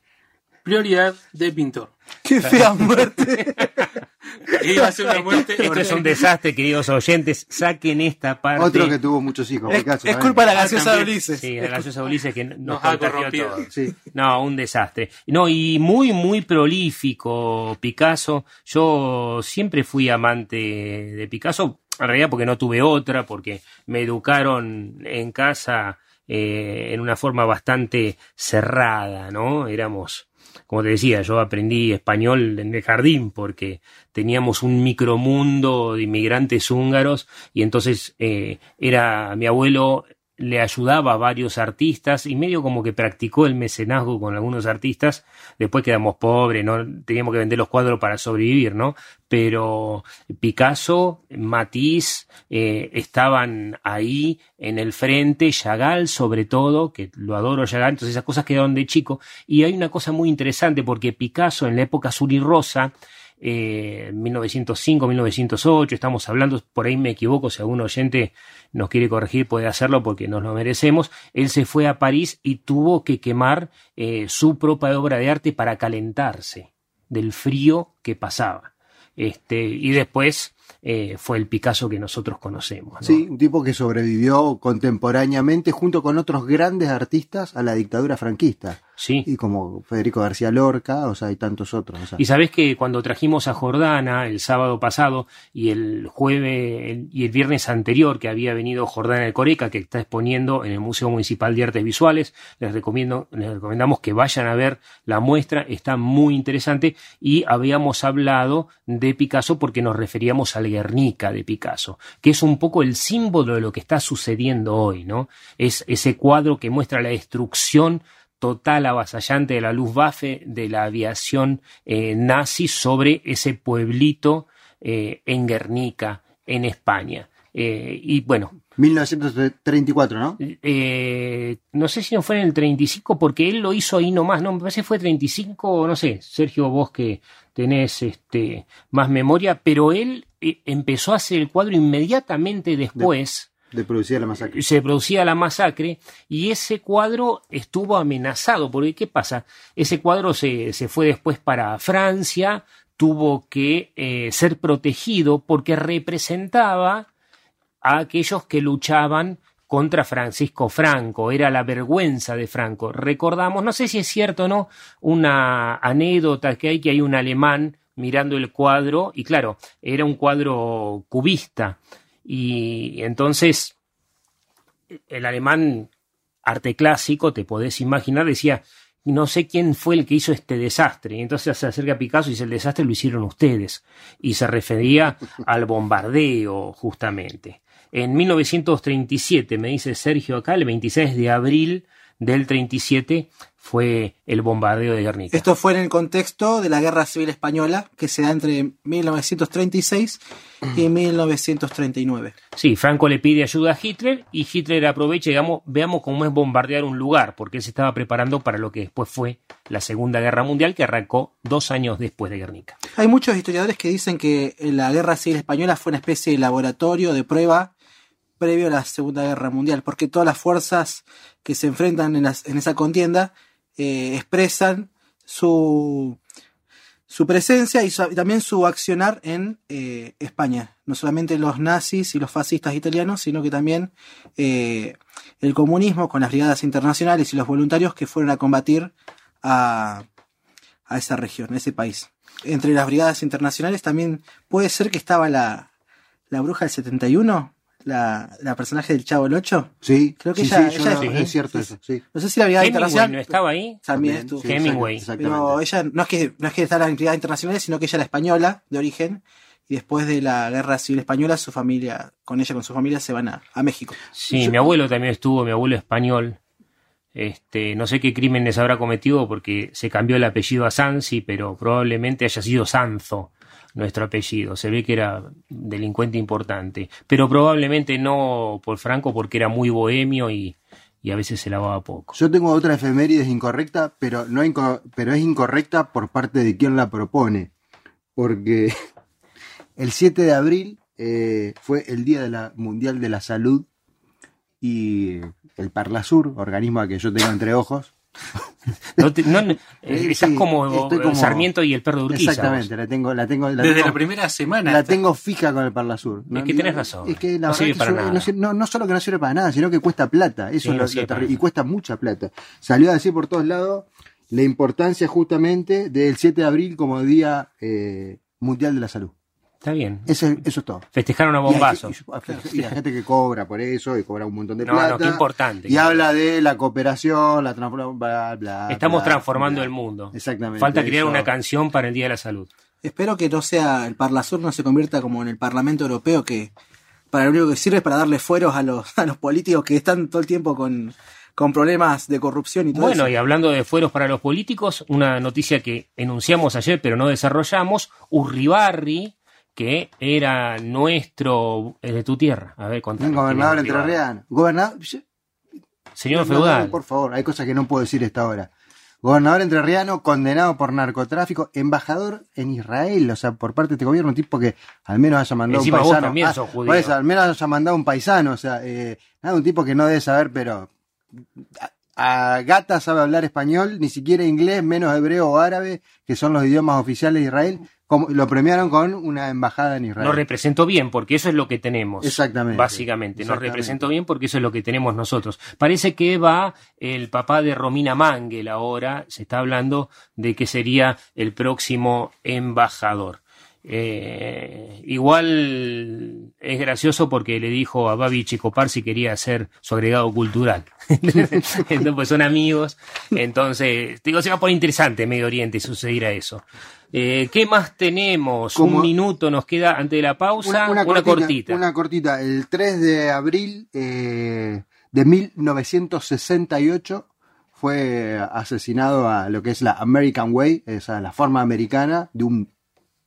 prioridad de pintor. ¡Qué fea muerte! Iba a ser una muerte. Esto es un desastre, queridos oyentes. Saquen esta parte. Otro que tuvo muchos hijos. Es, Picasso, es culpa de la Ah, gaseosa de. Ulises. Sí, la gaseosa Ulises que nos, Nos ha corrompido. Sí. No, un desastre. No, y muy, muy prolífico Picasso. Yo siempre fui amante de Picasso, en realidad porque no tuve otra, porque me educaron en casa eh, en una forma bastante cerrada, ¿no? Éramos, como te decía, yo aprendí español en el jardín porque teníamos un micromundo de inmigrantes húngaros y entonces eh, era mi abuelo le ayudaba a varios artistas y medio como que practicó el mecenazgo con algunos artistas. Después quedamos pobres, no teníamos que vender los cuadros para sobrevivir, ¿no? Pero Picasso, Matisse eh, estaban ahí en el frente, Chagall sobre todo, que lo adoro Chagall, entonces esas cosas quedaron de chico. Y hay una cosa muy interesante porque Picasso en la época azul y rosa eh, 1905, 1908, estamos hablando, por ahí me equivoco, si algún oyente nos quiere corregir puede hacerlo porque nos lo merecemos, él se fue a París y tuvo que quemar eh, su propia obra de arte para calentarse del frío que pasaba. Este, y después eh, fue el Picasso que nosotros conocemos. ¿no? Sí, un tipo que sobrevivió contemporáneamente junto con otros grandes artistas a la dictadura franquista. Sí. Y como Federico García Lorca, o sea, hay tantos otros. o sea. Y sabés que cuando trajimos a Jordana el sábado pasado y el jueves el- y el viernes anterior que había venido Jordana el Coreca, que está exponiendo en el Museo Municipal de Artes Visuales, les recomiendo, les recomendamos que vayan a ver la muestra, está muy interesante y habíamos hablado de Picasso porque nos referíamos al Guernica de Picasso, que es un poco el símbolo de lo que está sucediendo hoy, ¿no? Es ese cuadro que muestra la destrucción total avasallante de la Luftwaffe, de la aviación eh, nazi sobre ese pueblito eh, en Guernica, en España. Eh, y bueno, 1934, ¿no? eh, no sé si no fue en el 35 porque él lo hizo ahí nomás, no, me parece que fue 35, no sé, Sergio, vos que tenés este, más memoria, pero él empezó a hacer el cuadro inmediatamente después De producir la masacre. se producía la masacre y ese cuadro estuvo amenazado, porque ¿qué pasa? Ese cuadro se, se fue después para Francia, tuvo que eh, ser protegido porque representaba a aquellos que luchaban contra Francisco Franco, era la vergüenza de Franco. Recordamos, no sé si es cierto o no, una anécdota que hay que hay un alemán mirando el cuadro y claro, era un cuadro cubista y entonces el alemán arte clásico, te podés imaginar, decía, no sé quién fue el que hizo este desastre. Y entonces se acerca a Picasso y dice, el desastre lo hicieron ustedes. Y se refería al bombardeo, justamente. En 1937, me dice Sergio acá, el 26 de abril del 37, fue el bombardeo de Guernica. Esto fue en el contexto de la Guerra Civil Española, que se da entre 1936 y 1939. Sí, Franco le pide ayuda a Hitler y Hitler aprovecha, digamos, veamos cómo es bombardear un lugar, porque él se estaba preparando para lo que después fue la Segunda Guerra Mundial, que arrancó dos años después de Guernica. Hay muchos historiadores que dicen que la Guerra Civil Española fue una especie de laboratorio de prueba previo a la Segunda Guerra Mundial, porque todas las fuerzas que se enfrentan en, las- en esa contienda eh, expresan su, su presencia y también su accionar en eh, España. No solamente los nazis y los fascistas italianos, sino que también eh, el comunismo con las brigadas internacionales y los voluntarios que fueron a combatir a, a esa región, a ese país. Entre las brigadas internacionales también puede ser que estaba la, la bruja del 71, la, la personaje del Chavo el 8. Sí, Creo que sí, ella, sí, yo ella no- es, es cierto eso, sí. No sé si la brigada Hemingway internacional. no estaba ahí. También También, estuvo. sí, Hemingway. exactamente. Pero ella no es que no es que está en las brigadas internacionales, sino que ella era española de origen y después de la guerra civil española su familia, con ella con su familia se van a, a México. Sí, mi abuelo también estuvo, mi abuelo español. Este, no sé qué crímenes habrá cometido porque se cambió el apellido a Sansi, pero probablemente haya sido Sanzo nuestro apellido. Se ve que era delincuente importante, pero probablemente no por Franco porque era muy bohemio y, y a veces se lavaba poco. Yo tengo otra efemérides incorrecta, pero, no pero es incorrecta por parte de quien la propone. Porque el 7 de abril eh, fue el Día de la Mundial de la Salud y el Parlasur, organismo a que yo tengo entre ojos. No te- no- no- eh, estás sí, como, Sarmiento y el perro de Urquiza. Exactamente, vos. la tengo, la tengo, la Desde tengo- la primera semana. La tengo fija con el Parlasur. Es que tenés razón. Es que la No sirve para nada. No, no- no solo que no sirve para nada, sino que cuesta plata. Eso Sí, es no lo- lo. Y cuesta mucha plata. Salió a decir por todos lados la importancia justamente del 7 de abril como Día eh, Mundial de la Salud. Está bien. Ese- eso es todo. Festejaron a Y hay- bombazo. Y, y la gente que cobra por eso y cobra un montón de No, plata. no, qué importante. Y habla de la cooperación, la transformación, bla, bla. Estamos bla, transformando bla. el mundo. Exactamente. Falta crear eso. una canción para el Día de la Salud. Espero que no sea el Parlasur no se convierta como en el Parlamento Europeo que para lo único que sirve es para darle fueros a los a los políticos que están todo el tiempo con, con problemas de corrupción y todo Bueno, eso. y hablando de fueros para los políticos, una noticia que enunciamos ayer pero no desarrollamos, Urribarri, que era nuestro, es de tu tierra. A ver, Un contanos. gobernador entrerriano. Gobernador. Señor feudal. por favor, hay cosas que no puedo decir esta hora. Gobernador entrerriano condenado por narcotráfico, embajador en Israel, o sea, por parte de este gobierno, un tipo que al menos haya mandado Encima un vos paisano. también Ah, sos judío. por eso, al menos haya mandado un paisano, o sea, eh, nada, un tipo que no debe saber, pero a, a gata sabe hablar español, ni siquiera inglés, menos hebreo o árabe, que son los idiomas oficiales de Israel. Como, lo premiaron con una embajada en Israel. Nos representó bien, porque eso es lo que tenemos. Exactamente. Básicamente, nos representó bien porque eso es lo que tenemos nosotros. Parece que va el papá de Romina Mangel ahora, se está hablando de que sería el próximo embajador. Eh, igual es gracioso porque le dijo a Babi Chicopar si quería ser su agregado cultural. entonces pues son amigos. Entonces, digo, se va a poner interesante Medio Oriente y sucediera eso. Eh, ¿Qué más tenemos? Como- Un minuto nos queda antes de la pausa. Una, cortita. Una cortita. El 3 de abril eh, de 1968 fue asesinado a lo que es la American Way, esa la forma americana, de un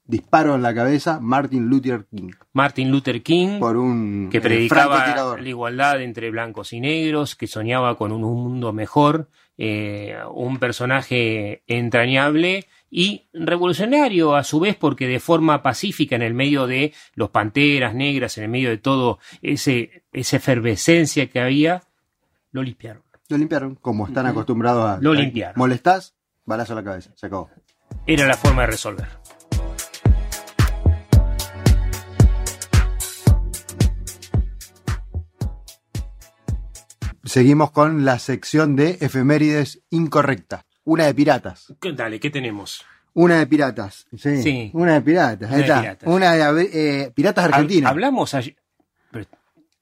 disparo en la cabeza, Martin Luther King. Martin Luther King, por un que eh, predicaba la igualdad entre blancos y negros, que soñaba con un mundo mejor, eh, un personaje entrañable y revolucionario a su vez porque de forma pacífica en el medio de los panteras negras, en el medio de todo ese esa efervescencia que había, lo limpiaron. Lo limpiaron, como están acostumbrados a. Lo limpiaron. Molestás, balazo a la cabeza, se acabó. Era la forma de resolver. Seguimos con la sección de efemérides incorrectas. Una de piratas. ¿Qué- Dale, ¿qué tenemos? Una de piratas. Sí. Sí. Una de piratas. Ahí Una de está. piratas. Una de eh, piratas argentinas. Hablamos ayer. pero-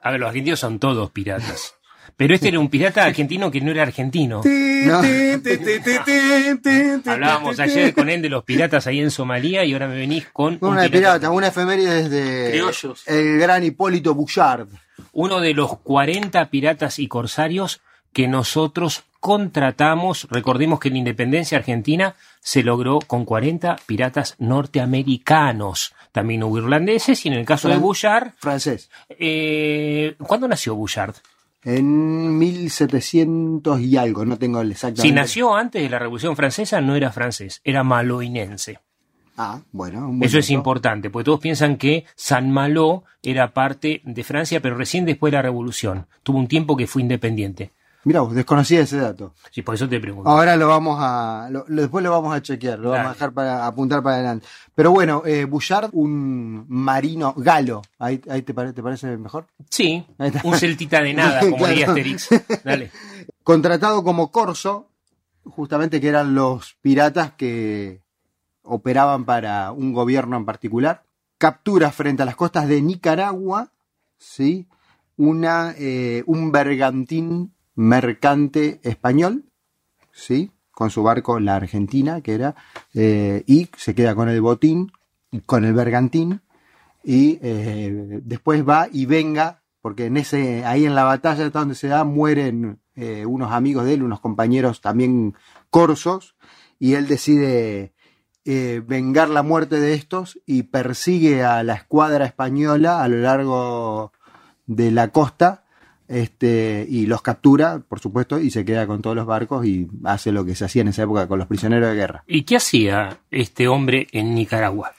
a ver, los argentinos son todos piratas. Pero este era un pirata argentino que no era argentino. No. Hablábamos ayer con él de los piratas ahí en Somalia y ahora me venís con un Una de pirata. piratas, una efeméride de Criollos. el gran Hipólito Bouchard. uno de los 40 piratas y corsarios que nosotros contratamos, recordemos que la independencia argentina se logró con 40 piratas norteamericanos, también hubo irlandeses y en el caso de Bouchard, Francés. eh, ¿cuándo nació Bouchard? En 1700 y algo, no tengo el exacto. Si nació antes de la Revolución Francesa no era francés, era maloinense. Ah, bueno. Eso es importante, porque todos piensan que San Malo era parte de Francia, pero recién después de la Revolución. Tuvo un tiempo que fue independiente. Vos, desconocía ese dato. Sí, por eso te pregunto. Ahora lo vamos a. lo- lo- después lo vamos a chequear, lo vamos a dejar para apuntar para adelante. Pero bueno, eh, Bouchard, un marino galo. ¿Ahí, ahí te, pare- te parece mejor? Sí, un celtita de nada, como Claro. diría Asterix. Dale. Contratado como corso, justamente que eran los piratas que operaban para un gobierno en particular. Captura frente a las costas de Nicaragua, ¿sí? Una, eh, un bergantín mercante español, ¿sí? Con su barco, la Argentina, que era, eh, y se queda con el botín, con el bergantín, y eh, después va y venga, porque en ese, ahí en la batalla donde se da, mueren eh, unos amigos de él, unos compañeros también corsos, y él decide vengar la muerte de estos y persigue a la escuadra española a lo largo de la costa este, y los captura, por supuesto, y se queda con todos los barcos y hace lo que se hacía en esa época con los prisioneros de guerra. ¿Y qué hacía este hombre en Nicaragua?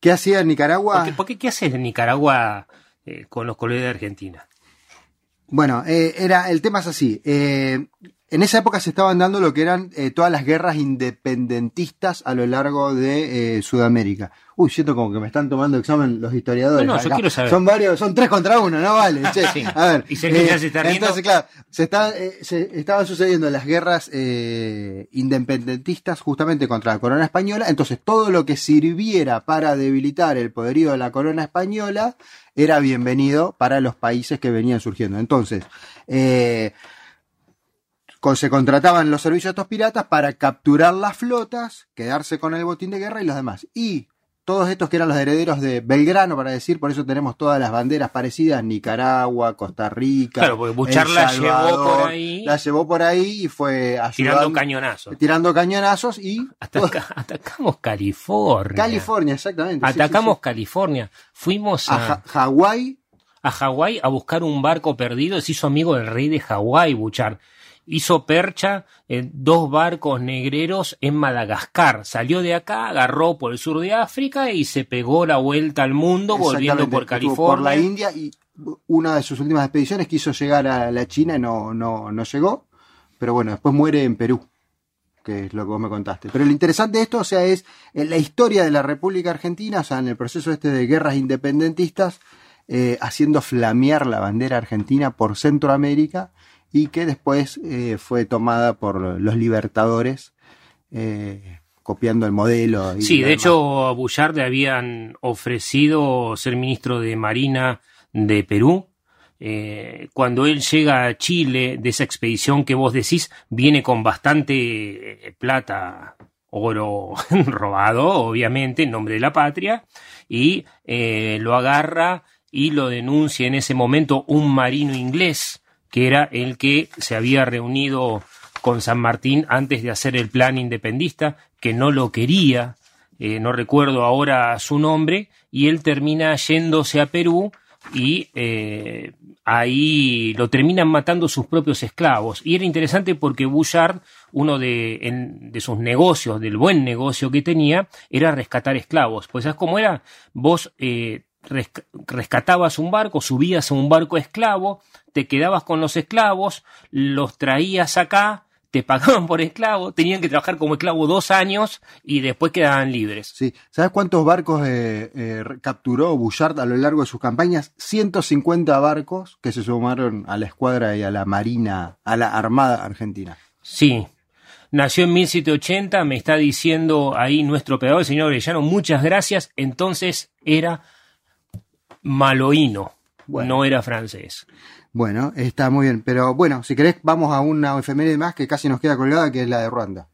¿Qué hacía en Nicaragua? ¿Por qué, por qué- qué hace en Nicaragua eh, con los colores de Argentina? Bueno, eh, era, el tema es así. eh, en esa época se estaban dando lo que eran eh, todas las guerras independentistas a lo largo de eh, Sudamérica. Uy, siento como que me están tomando examen los historiadores. No, no, yo quiero saber. Son varios, son tres contra uno, no vale. che. Sí. A ver. Y Sergio ya se está riendo. Entonces, claro, se, está, eh, se estaban sucediendo las guerras eh, independentistas justamente contra la corona española. Entonces, todo lo que sirviera para debilitar el poderío de la corona española era bienvenido para los países que venían surgiendo. Entonces, eh, se contrataban los servicios de estos piratas para capturar las flotas, quedarse con el botín de guerra y los demás. Y todos estos que eran los herederos de Belgrano, para decir, por eso tenemos todas las banderas parecidas, Nicaragua, Costa Rica. Claro, porque Buchar El la llevó por ahí. La llevó por ahí y fue Tirando ayudando- cañonazos. Tirando cañonazos y Ataca- atacamos California. California, exactamente. sí, sí, Atacamos sí. California. Fuimos a a, Hawái. a Hawái a buscar un barco perdido. Se hizo amigo del rey de Hawái, Buchar. Hizo percha en dos barcos negreros en Madagascar. Salió de acá, agarró por el sur de África y se pegó la vuelta al mundo volviendo por California. Por la India y una de sus últimas expediciones quiso llegar a la China y no, no, no llegó. Pero bueno, después muere en Perú, que es lo que vos me contaste. Pero lo interesante de esto, o sea, es en la historia de la República Argentina, o sea, en el proceso este de guerras independentistas, eh, haciendo flamear la bandera argentina por Centroamérica y que después eh, fue tomada por los libertadores, eh, copiando el modelo. y Sí, de demás. hecho a Bullard le habían ofrecido ser ministro de Marina de Perú. Eh, cuando él llega a Chile, de esa expedición que vos decís, viene con bastante eh, plata, oro robado, obviamente, en nombre de la patria, y lo agarra y lo denuncia en ese momento un marino inglés, que era el que se había reunido con San Martín antes de hacer el plan independista, que no lo quería, eh, no recuerdo ahora su nombre, y él termina yéndose a Perú y eh, ahí lo terminan matando sus propios esclavos. Y era interesante porque Bouchard, uno de, sus negocios, del buen negocio que tenía, era rescatar esclavos. Pues ¿sabes cómo era? Vos eh, rescatabas un barco, subías a un barco esclavo, te quedabas con los esclavos, los traías acá, te pagaban por esclavo, tenían que trabajar como esclavo dos años y después quedaban libres. Sí. ¿Sabes cuántos barcos eh, eh, capturó Bouchard a lo largo de sus campañas? 150 barcos que se sumaron a la escuadra y a la marina, a la armada argentina. Sí. Nació en 1780, me está diciendo ahí nuestro operador, el señor Orellano, muchas gracias. Entonces era maloíno, Bueno. no era francés. Bueno, está muy bien. Pero bueno, si querés, vamos a una efeméride más que casi nos queda colgada, que es la de Ruanda.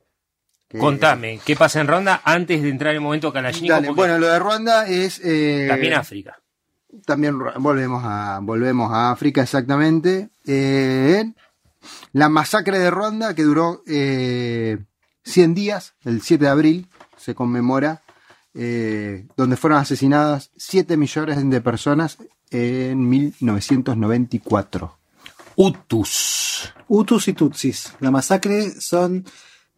Que- Contame, ¿qué pasa en Ronda antes de entrar el momento Porque bueno, lo de Ruanda es. eh, También África. También volvemos a, volvemos a África, exactamente. Eh, La masacre de Ruanda, que duró eh, 100 días, el 7 de abril, se conmemora, eh, donde fueron asesinadas 7 millones de personas en 1994. Hutus. Hutus y Tutsis. La masacre son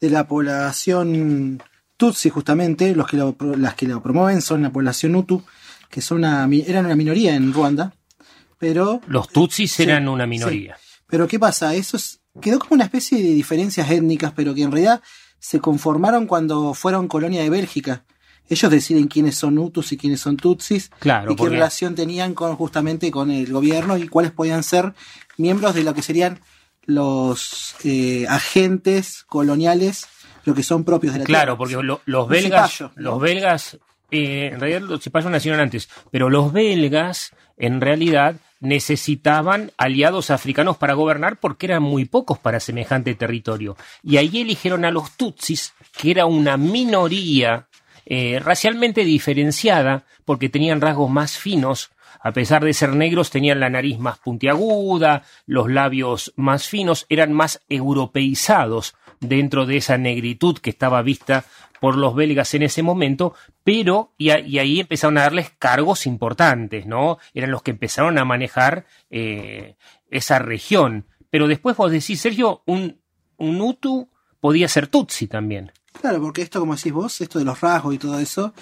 de la población Tutsi, justamente. Los que lo, las que lo promueven son la población Hutu, que son una, eran una minoría en Ruanda. Pero. Los Tutsis Sí, eran una minoría. Pero ¿qué pasa? Eso es- quedó como una especie de diferencias étnicas, pero que en realidad se conformaron cuando fueron colonia de Bélgica. Ellos deciden quiénes son Hutus y quiénes son Tutsis Claro, y qué porque- relación tenían con justamente con el gobierno y cuáles podían ser miembros de lo que serían los eh, agentes coloniales, lo que son propios de la Claro, tierra. porque lo- los belgas, cipayo, ¿no? los belgas, eh, en realidad los cipayos nacieron antes, pero los belgas en realidad necesitaban aliados africanos para gobernar porque eran muy pocos para semejante territorio. Y ahí eligieron a los tutsis, que era una minoría eh, racialmente diferenciada porque tenían rasgos más finos. A pesar de ser negros, tenían la nariz más puntiaguda, los labios más finos, eran más europeizados dentro de esa negritud que estaba vista por los belgas en ese momento, pero y, ahí empezaron a darles cargos importantes, ¿no? Eran los que empezaron a manejar eh, esa región. Pero después vos decís, Sergio, un, un Hutu podía ser Tutsi también. Claro, porque esto, como decís vos, esto de los rasgos y todo eso,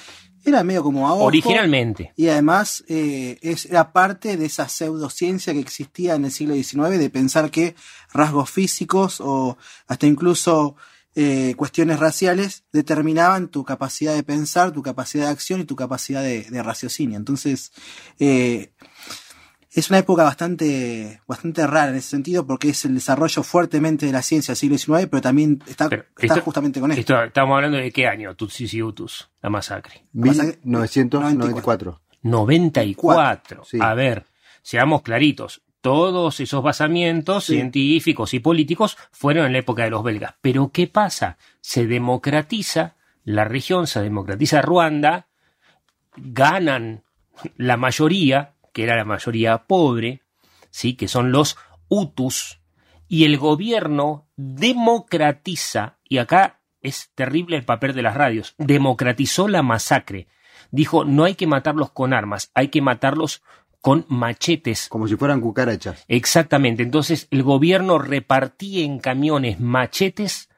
era medio como a ojo. Originalmente. Y además eh, es, era parte de esa pseudociencia que existía en el siglo XIX de pensar que rasgos físicos o hasta incluso eh, cuestiones raciales determinaban tu capacidad de pensar, tu capacidad de acción y tu capacidad de, de raciocinio. Entonces, eh, es una época bastante, bastante rara en ese sentido porque es el desarrollo fuertemente de la ciencia del siglo XIX, pero también está, está Esto- justamente con esto. esto- estamos hablando de qué año, Tutsis y Hutus, la masacre. 1994. 94. Sí. A ver, seamos claritos. Todos esos basamientos Sí. científicos y políticos fueron en la época de los belgas. Pero ¿qué pasa? Se democratiza la región, se democratiza Ruanda, ganan la mayoría, que era la mayoría pobre, ¿sí? que son los Hutus, y el gobierno democratiza, y acá es terrible el papel de las radios, democratizó la masacre. Dijo, no hay que matarlos con armas, hay que matarlos con machetes. Como si fueran cucarachas. Exactamente. Entonces el gobierno repartía en camiones machetes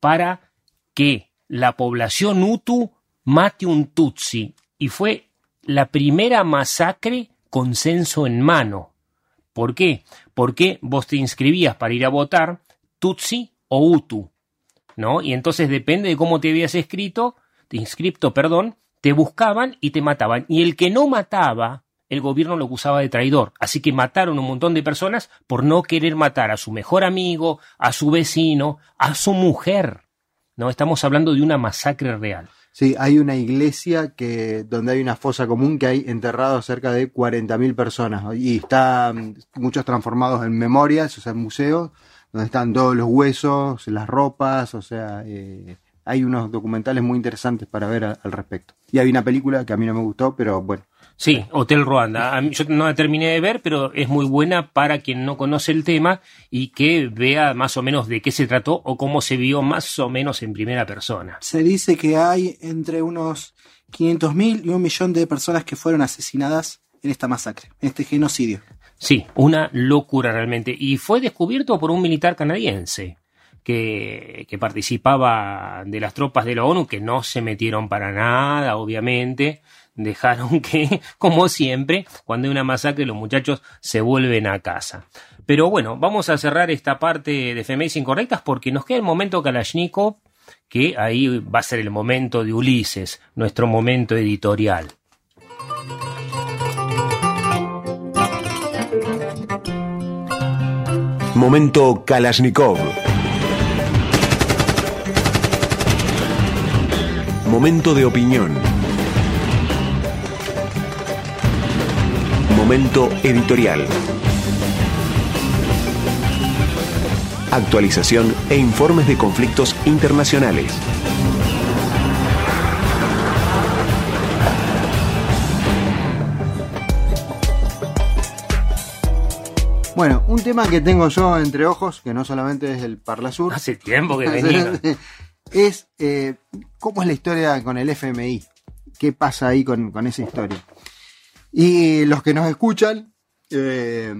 para que la población Hutu mate un Tutsi. Y fue la primera masacre con censo en mano. ¿Por qué? Porque vos te inscribías para ir a votar Tutsi o Hutu. ¿No? Y entonces depende de cómo te habías escrito, te inscripto, perdón, te buscaban y te mataban. Y el que no mataba, el gobierno lo acusaba de traidor. Así que mataron un montón de personas por no querer matar a su mejor amigo, a su vecino, a su mujer. No, estamos hablando de una masacre real. Sí, hay una iglesia que donde hay una fosa común que hay enterrados cerca de 40.000 personas y están muchos transformados en memorias, o sea, en museos, donde están todos los huesos, las ropas, o sea, eh, hay unos documentales muy interesantes para ver al respecto. Y hay una película que a mí no me gustó, pero bueno. Sí, Hotel Ruanda. Mí- yo no la terminé de ver, pero es muy buena para quien no conoce el tema y que vea más o menos de qué se trató o cómo se vio más o menos en primera persona. Se dice que hay entre unos 500.000 y un millón de personas que fueron asesinadas en esta masacre, en este genocidio. Sí, una locura realmente. Y fue descubierto por un militar canadiense que, que participaba de las tropas de la ONU, que no se metieron para nada, obviamente. Dejaron que, como siempre, cuando hay una masacre, los muchachos se vuelven a casa. Pero bueno, vamos a cerrar esta parte de efemérides incorrectas porque nos queda el momento Kalashnikov, que ahí va a ser el momento de Ulises, nuestro momento editorial. Momento Kalashnikov. Momento de opinión. Momento editorial. Actualización e informes de conflictos internacionales. Bueno, un tema que tengo yo entre ojos, que no solamente es el Parla Sur. Hace tiempo que venía. es eh, cómo es la historia con el FMI. ¿Qué pasa ahí con, con esa historia? Y los que nos escuchan eh,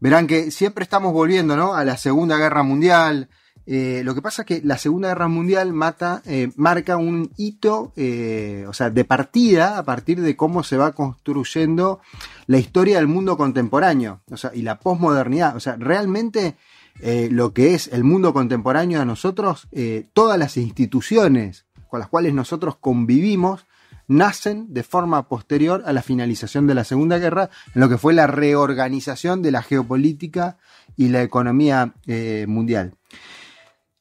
verán que siempre estamos volviendo ¿no? a la Segunda Guerra Mundial. Eh, lo que pasa es que la Segunda Guerra Mundial mata, eh, marca un hito, eh, o sea, de partida a partir de cómo se va construyendo la historia del mundo contemporáneo, o sea, y la posmodernidad. O sea, realmente lo que es el mundo contemporáneo de nosotros, todas las instituciones con las cuales nosotros convivimos, nacen de forma posterior a la finalización de la Segunda Guerra, en lo que fue la reorganización de la geopolítica y la economía eh, mundial.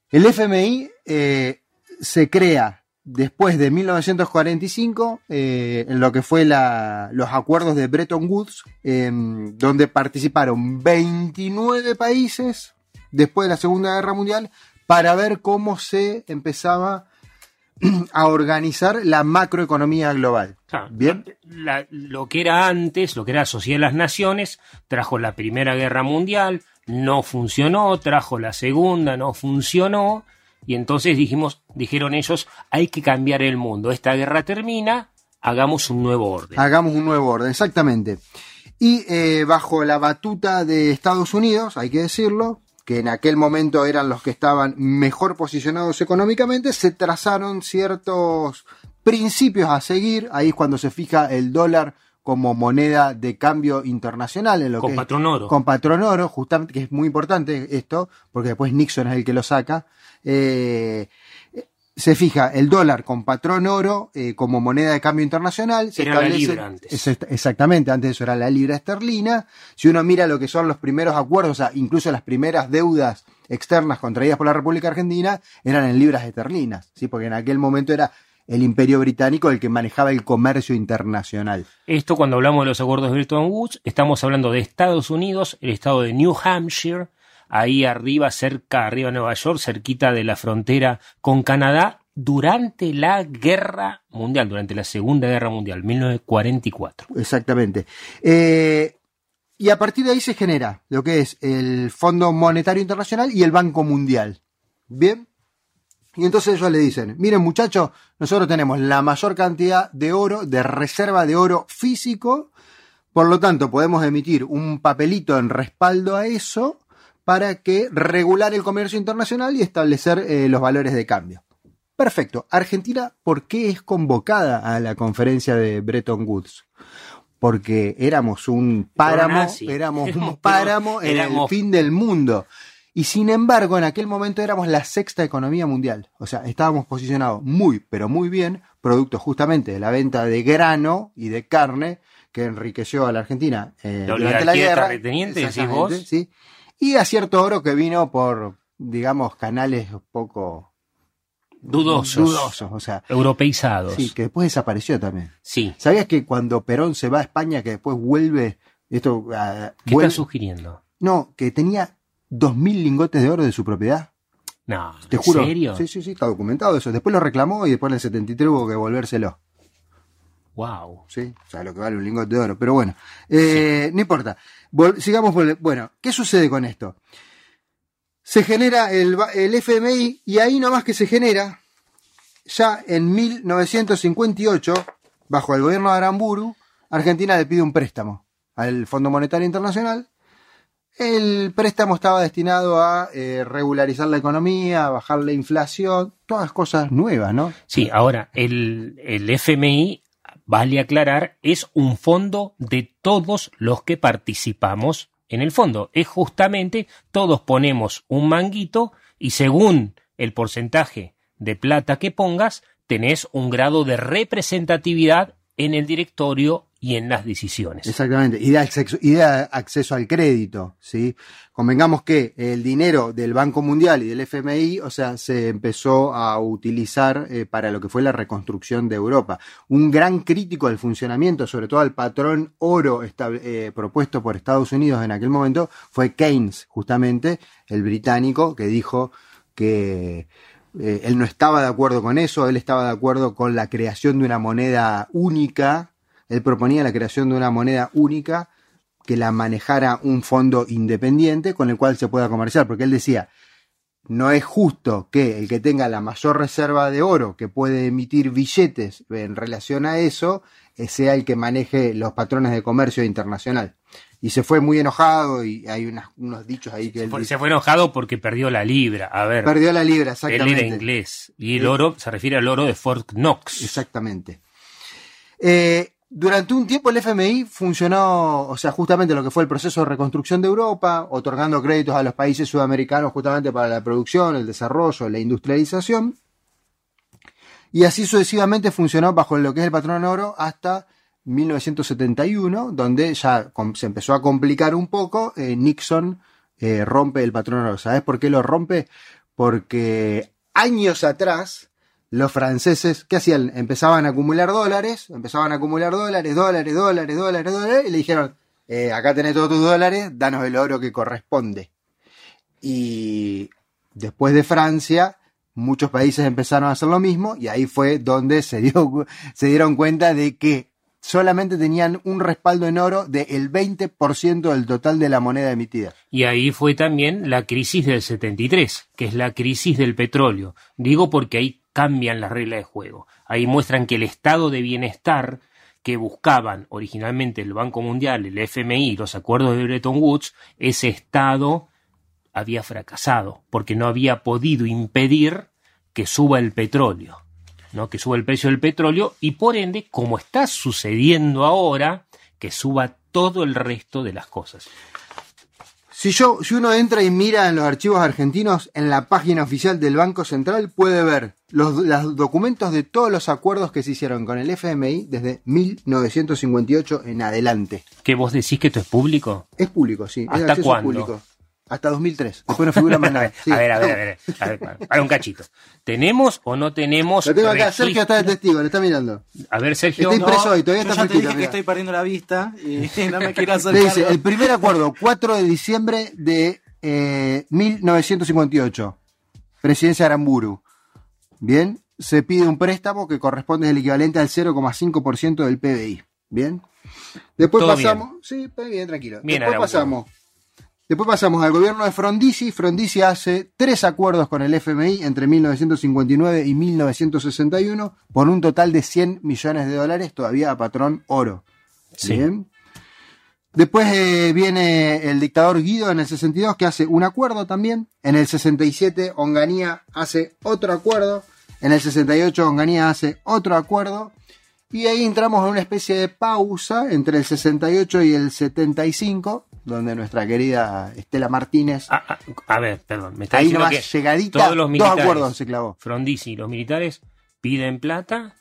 El FMI eh, se crea después de 1945, eh, en lo que fue la- los acuerdos de Bretton Woods, eh, donde participaron 29 países después de la Segunda Guerra Mundial para ver cómo se empezaba a organizar la macroeconomía global. Claro, Bien. la- lo que era antes, lo que era la Sociedad de las Naciones, trajo la Primera Guerra Mundial, no funcionó, trajo la Segunda, no funcionó, y entonces dijimos, dijeron ellos, hay que cambiar el mundo. Esta guerra termina, hagamos un nuevo orden. Hagamos un nuevo orden, exactamente. Y eh, bajo la batuta de Estados Unidos, hay que decirlo, que en aquel momento eran los que estaban mejor posicionados económicamente, se trazaron ciertos principios a seguir. Ahí es cuando se fija el dólar como moneda de cambio internacional. En lo Con que es- patrón oro. Con patrón oro, justamente, que es muy importante esto, porque después Nixon es el que lo saca. Eh, se fija el dólar con patrón oro eh, como moneda de cambio internacional. Se Era la libra antes. Exact- exactamente, antes de eso era la libra esterlina. Si uno mira lo que son los primeros acuerdos, o sea, incluso las primeras deudas externas contraídas por la República Argentina, eran en libras esterlinas, ¿sí? porque en aquel momento era el imperio británico el que manejaba el comercio internacional. Esto cuando hablamos de los acuerdos de Bretton Woods, estamos hablando de Estados Unidos, el estado de New Hampshire, ahí arriba, cerca, arriba de Nueva York, cerquita de la frontera con Canadá, durante la Guerra Mundial, durante la Segunda Guerra Mundial, 1944. Exactamente. Eh, y a partir de ahí se genera lo que es el Fondo Monetario Internacional y el Banco Mundial. Bien. Y entonces ellos le dicen, miren muchachos, nosotros tenemos la mayor cantidad de oro, de reserva de oro físico, por lo tanto podemos emitir un papelito en respaldo a eso para que regular el comercio internacional y establecer eh, los valores de cambio. Perfecto. Argentina, ¿por qué es convocada a la conferencia de Bretton Woods? Porque éramos un páramo, éramos un páramo en el fin del mundo. Y sin embargo, en aquel momento éramos la sexta economía mundial. O sea, estábamos posicionados muy, pero muy bien, producto justamente de la venta de grano y de carne que enriqueció a la Argentina eh, durante la guerra. terrateniente, Exactamente, vos. sí. Y a cierto oro que vino por, digamos, canales poco Dudosos. dudosos, o sea, Europeizados. sí, que después desapareció también. Sí. ¿Sabías que cuando Perón se va a España, que después vuelve, esto, ah, ¿Qué vuelve- sugiriendo? no, que tenía dos mil lingotes de oro de su propiedad? No, Te ¿en juro. serio? Sí, sí, sí, está documentado eso. Después lo reclamó y después en el 73 hubo que volvérselo. Wow. Sí, o sea, lo que vale un lingote de oro. Pero bueno, eh, no importa. Vol- sigamos el- Bueno, ¿qué sucede con esto? Se genera el, FMI y ahí nomás que se genera, ya en 1958, bajo el gobierno de Aramburu, Argentina le pide un préstamo al Fondo Monetario Internacional. El préstamo estaba destinado a eh, regularizar la economía, a bajar la inflación, todas cosas nuevas, ¿no? Sí, ahora, el, el FMI, vale aclarar, es un fondo de todos los que participamos en el fondo. Es justamente, todos ponemos un manguito y según el porcentaje de plata que pongas, tenés un grado de representatividad en el directorio y en las decisiones. Exactamente, y da, acceso, al crédito, ¿sí? Convengamos que el dinero del Banco Mundial y del FMI, o sea, se empezó a utilizar eh, para lo que fue la reconstrucción de Europa. Un gran crítico del funcionamiento, sobre todo al patrón oro eh, propuesto por Estados Unidos en aquel momento, fue Keynes, justamente, el británico, que dijo que eh, él no estaba de acuerdo con eso, él estaba de acuerdo con la creación de una moneda única, él proponía la creación de una moneda única que la manejara un fondo independiente con el cual se pueda comerciar, porque él decía, no es justo que el que tenga la mayor reserva de oro, que puede emitir billetes en relación a eso, eh, sea el que maneje los patrones de comercio internacional. Y se fue muy enojado y hay unas- unos dichos ahí que él Se fue enojado porque perdió la libra. A ver. Perdió la libra, Él exactamente. era inglés. Y el Eh, oro se refiere al oro de Fort Knox. Exactamente. Eh, durante un tiempo el FMI funcionó, o sea, justamente lo que fue el proceso de reconstrucción de Europa, otorgando créditos a los países sudamericanos justamente para la producción, el desarrollo, la industrialización. Y así sucesivamente funcionó bajo lo que es el patrón oro hasta 1971, donde ya se empezó a complicar un poco. eh, Nixon eh, rompe el patrón oro. ¿Sabes por qué lo rompe? Porque años atrás los franceses, ¿qué hacían? Empezaban a acumular dólares, empezaban a acumular dólares, dólares, dólares, dólares, dólares, y le dijeron, eh, acá tenés todos tus dólares, danos el oro que corresponde. Y después de Francia, muchos países empezaron a hacer lo mismo, y ahí fue donde se, dio, se dieron cuenta de que solamente tenían un respaldo en oro del 20% del total de la moneda emitida. Y ahí fue también la crisis del 73, que es la crisis del petróleo. Digo porque ahí cambian las reglas de juego. Ahí muestran que el estado de bienestar que buscaban originalmente el Banco Mundial, el FMI los acuerdos de Bretton Woods, ese estado había fracasado, porque no había podido impedir que suba el petróleo, ¿no? que suba el precio del petróleo y por ende, como está sucediendo ahora, que suba todo el resto de las cosas. Si, yo, si uno entra y mira en los archivos argentinos, en la página oficial del Banco Central puede ver los, los documentos de todos los acuerdos que se hicieron con el FMI desde 1958 en adelante. ¿Que vos decís que esto es público? Es público, sí. ¿Hasta cuándo? público. Hasta 2003. Después no figura más nada. Sí. A ver, a ver, a ver, a ver, para- para un cachito. ¿Tenemos o no tenemos? Lo tengo acá, registro? Sergio está de testigo, le está mirando. A ver, Sergio. Está impreso hoy, todavía yo está ya te dije que estoy perdiendo la vista y no me quiero hacer Le dice, el primer acuerdo, 4 de diciembre de eh, 1958, presidencia de Aramburu. Bien, se pide un préstamo que corresponde al equivalente al 0,5% del PBI. Bien. Después Todo pasamos, sí, está bien, tranquilo. Bien, Después Aramburu. pasamos. Después pasamos al gobierno de Frondizi. Frondizi hace tres acuerdos con el FMI entre 1959 y 1961 por un total de 100 millones de dólares todavía a patrón oro. Sí. Bien. Después eh, viene el dictador Guido en el 62 que hace un acuerdo también. En el 67 Onganía hace otro acuerdo. En el 68 Onganía hace otro acuerdo. Y ahí entramos en una especie de pausa entre el 68 y el 75, donde nuestra querida Estela Martínez, Ah, A ver, perdón, me está ahí diciendo nomás que llegadita, todos los dos acuerdos se clavó. Frondizi los militares piden plata.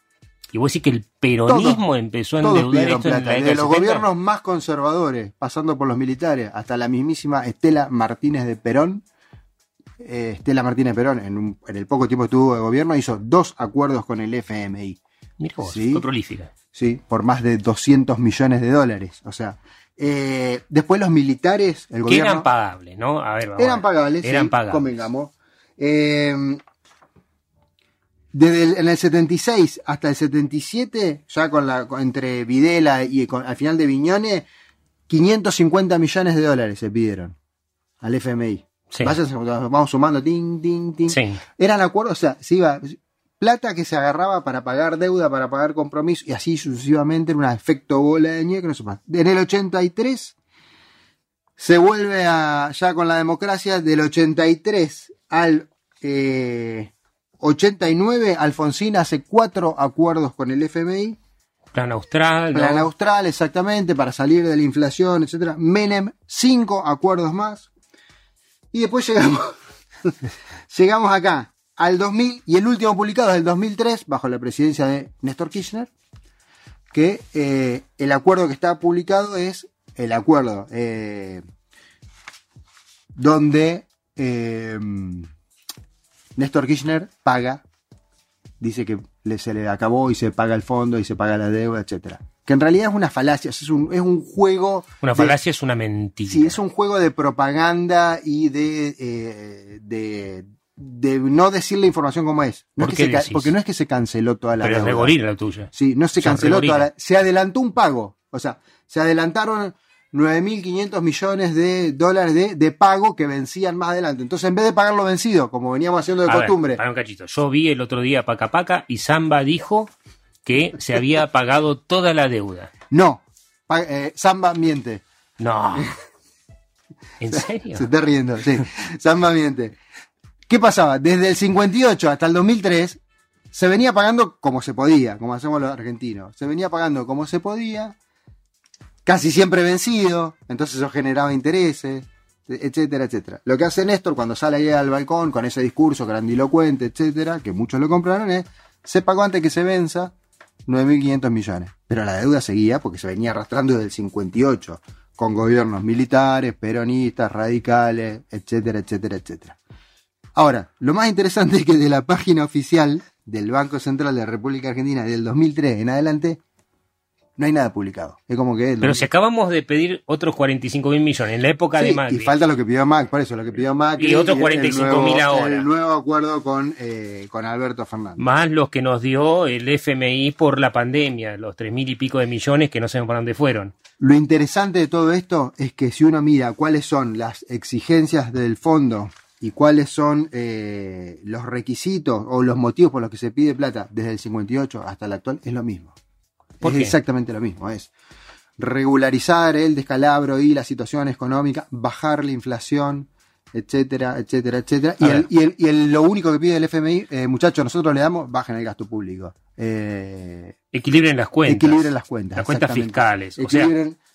Y vos decís que el peronismo Todos, empezó a endeudar esto en la plata, desde los 70. gobiernos más conservadores, pasando por los militares, hasta la mismísima Estela Martínez de Perón. Eh, Estela Martínez Perón, en, un- en el poco tiempo que tuvo de gobierno, hizo dos acuerdos con el FMI. Vos, Sí. fue prolífica. Sí, por más de 200 millones de dólares. O sea, eh, después los militares, el Que gobierno. eran pagables, ¿no? A ver, vamos Eran pagables, Eran sí, pagables. convengamos. Eh, desde el, en el 76 hasta el 77, ya con la entre Videla y con- al final de Viñones, 550 millones de dólares se pidieron al FMI. Sí. Váyanse, vamos sumando, ting, ting, ting. Sí. Eran acuerdos, o sea, se iba plata que se agarraba para pagar deuda, para pagar compromiso, y así sucesivamente, era un efecto bola de nieve que no se pasa. En el 83 se vuelve a, ya con la democracia, del 83 al eh, 89, Alfonsín hace cuatro acuerdos con el FMI. Plan Austral, ¿no? Plan Austral, exactamente, para salir de la inflación, etcétera. Menem, cinco acuerdos más. Y después llegamos, llegamos acá, al 2000, y el último publicado es del 2003, bajo la presidencia de Néstor Kirchner, que eh, el acuerdo que está publicado es el acuerdo eh, donde eh, Néstor Kirchner paga, dice que se le acabó y se paga el fondo y se paga la deuda, etcétera. Que en realidad es una falacia, es un, es un juego. Una de- falacia es una mentira. Sí, es un juego de propaganda y de, eh, de, de no decir la información como es. No ¿Por es qué que se ca- decís? porque no es que se canceló toda la Pero es deuda. regorina la tuya. Sí, no se canceló toda la, se adelantó un pago. O sea, se adelantaron 9.500 millones de dólares de, de pago que vencían más adelante. Entonces, en vez de pagar lo vencido, como veníamos haciendo de A ver, costumbre, para un cachito. Yo vi el otro día Paca Paca y Samba dijo que se había pagado toda la deuda. no. Eh, Samba miente. No. ¿En serio? Se está riendo, sí. Samba miente. ¿Qué pasaba? Desde el 58 hasta el 2003 se venía pagando como se podía, como hacemos los argentinos. Se venía pagando como se podía, casi siempre vencido, entonces eso generaba intereses, etcétera, etcétera. Lo que hace Néstor cuando sale ahí al balcón con ese discurso grandilocuente, etcétera, que muchos lo compraron, es, se pagó antes que se venza 9.500 millones. Pero la deuda seguía porque se venía arrastrando desde el 58, con gobiernos militares, peronistas, radicales, etcétera, etcétera, etcétera. Ahora, lo más interesante es que de la página oficial del Banco Central de la República Argentina del 2003 en adelante, no hay nada publicado. Es como que... Pero si acabamos de pedir otros 45 mil millones en la época Sí, de Macri. y falta lo que pidió Mac, por eso, lo que pidió Mac. Y otros 45.000 ahora. El nuevo acuerdo con, eh, con Alberto Fernández. Más los que nos dio el FMI por la pandemia, los tres mil y pico de millones que no sabemos para dónde fueron. Lo interesante de todo esto es que si uno mira cuáles son las exigencias del fondo y cuáles son eh, los requisitos o los motivos por los que se pide plata desde el 58 hasta el actual, es lo mismo. ¿Por es qué? exactamente lo mismo. Es regularizar el descalabro y la situación económica, bajar la inflación, etcétera, etcétera, etcétera. Y, el, y, el- y el- lo único que pide el FMI, eh, muchachos, nosotros le damos, bajen el gasto público. Eh, Equilibren las cuentas. Equilibren las cuentas. Las cuentas fiscales. O sea,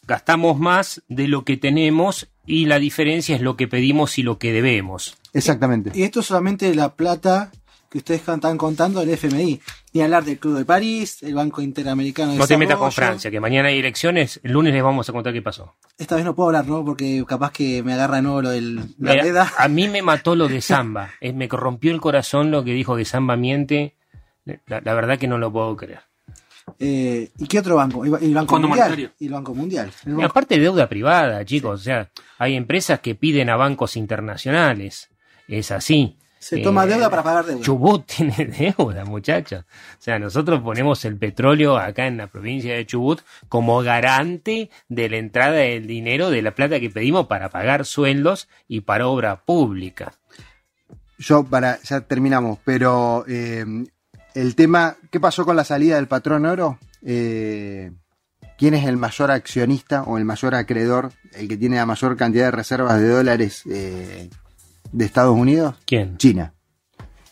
gastamos más de lo que tenemos y la diferencia es lo que pedimos y lo que debemos. Exactamente. Y esto es solamente la plata que ustedes están contando del FMI. Ni hablar del Club de París, el Banco Interamericano de No te metas con. Francia, que mañana hay elecciones, el lunes les vamos a contar qué pasó. Esta vez no puedo hablar, ¿no? Porque capaz que me agarra de nuevo lo del la Mira, a mí me mató lo de Samba, eh, me rompió el corazón lo que dijo que Samba miente, la, la verdad que no lo puedo creer. Eh, ¿Y qué otro banco? El, Banco Fondo Mundial. Monetario. Y el Banco Mundial. El Y banco- aparte deuda privada, chicos, o sea, hay empresas que piden a bancos internacionales, es así. Se toma Eh, deuda para pagar deuda. Chubut tiene deuda, muchachos. O sea, nosotros ponemos el petróleo acá en la provincia de Chubut como garante de la entrada del dinero de la plata que pedimos para pagar sueldos y para obra pública. Yo, para, ya terminamos, pero eh, el tema, ¿qué pasó con la salida del patrón oro? Eh, ¿Quién es el mayor accionista o el mayor acreedor, el que tiene la mayor cantidad de reservas de dólares eh, de Estados Unidos? ¿Quién? China.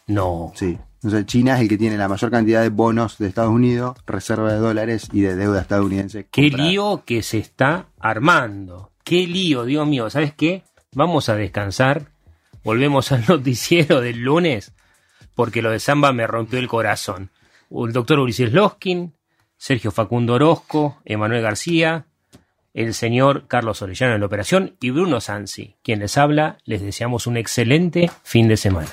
No. Sí. O sea, China es el que tiene la mayor cantidad de bonos de Estados Unidos, reserva de dólares y de deuda estadounidense. Qué comprada. lío que se está armando. Qué lío, Dios mío. ¿Sabes qué? Vamos a descansar. Volvemos al noticiero del lunes. Porque lo de Samba me rompió el corazón. El doctor Ulises Loskin, Sergio Facundo Orozco, Emanuel García, el señor Carlos Orellano en la operación y Bruno Sansi. Quien les habla, les deseamos un excelente fin de semana.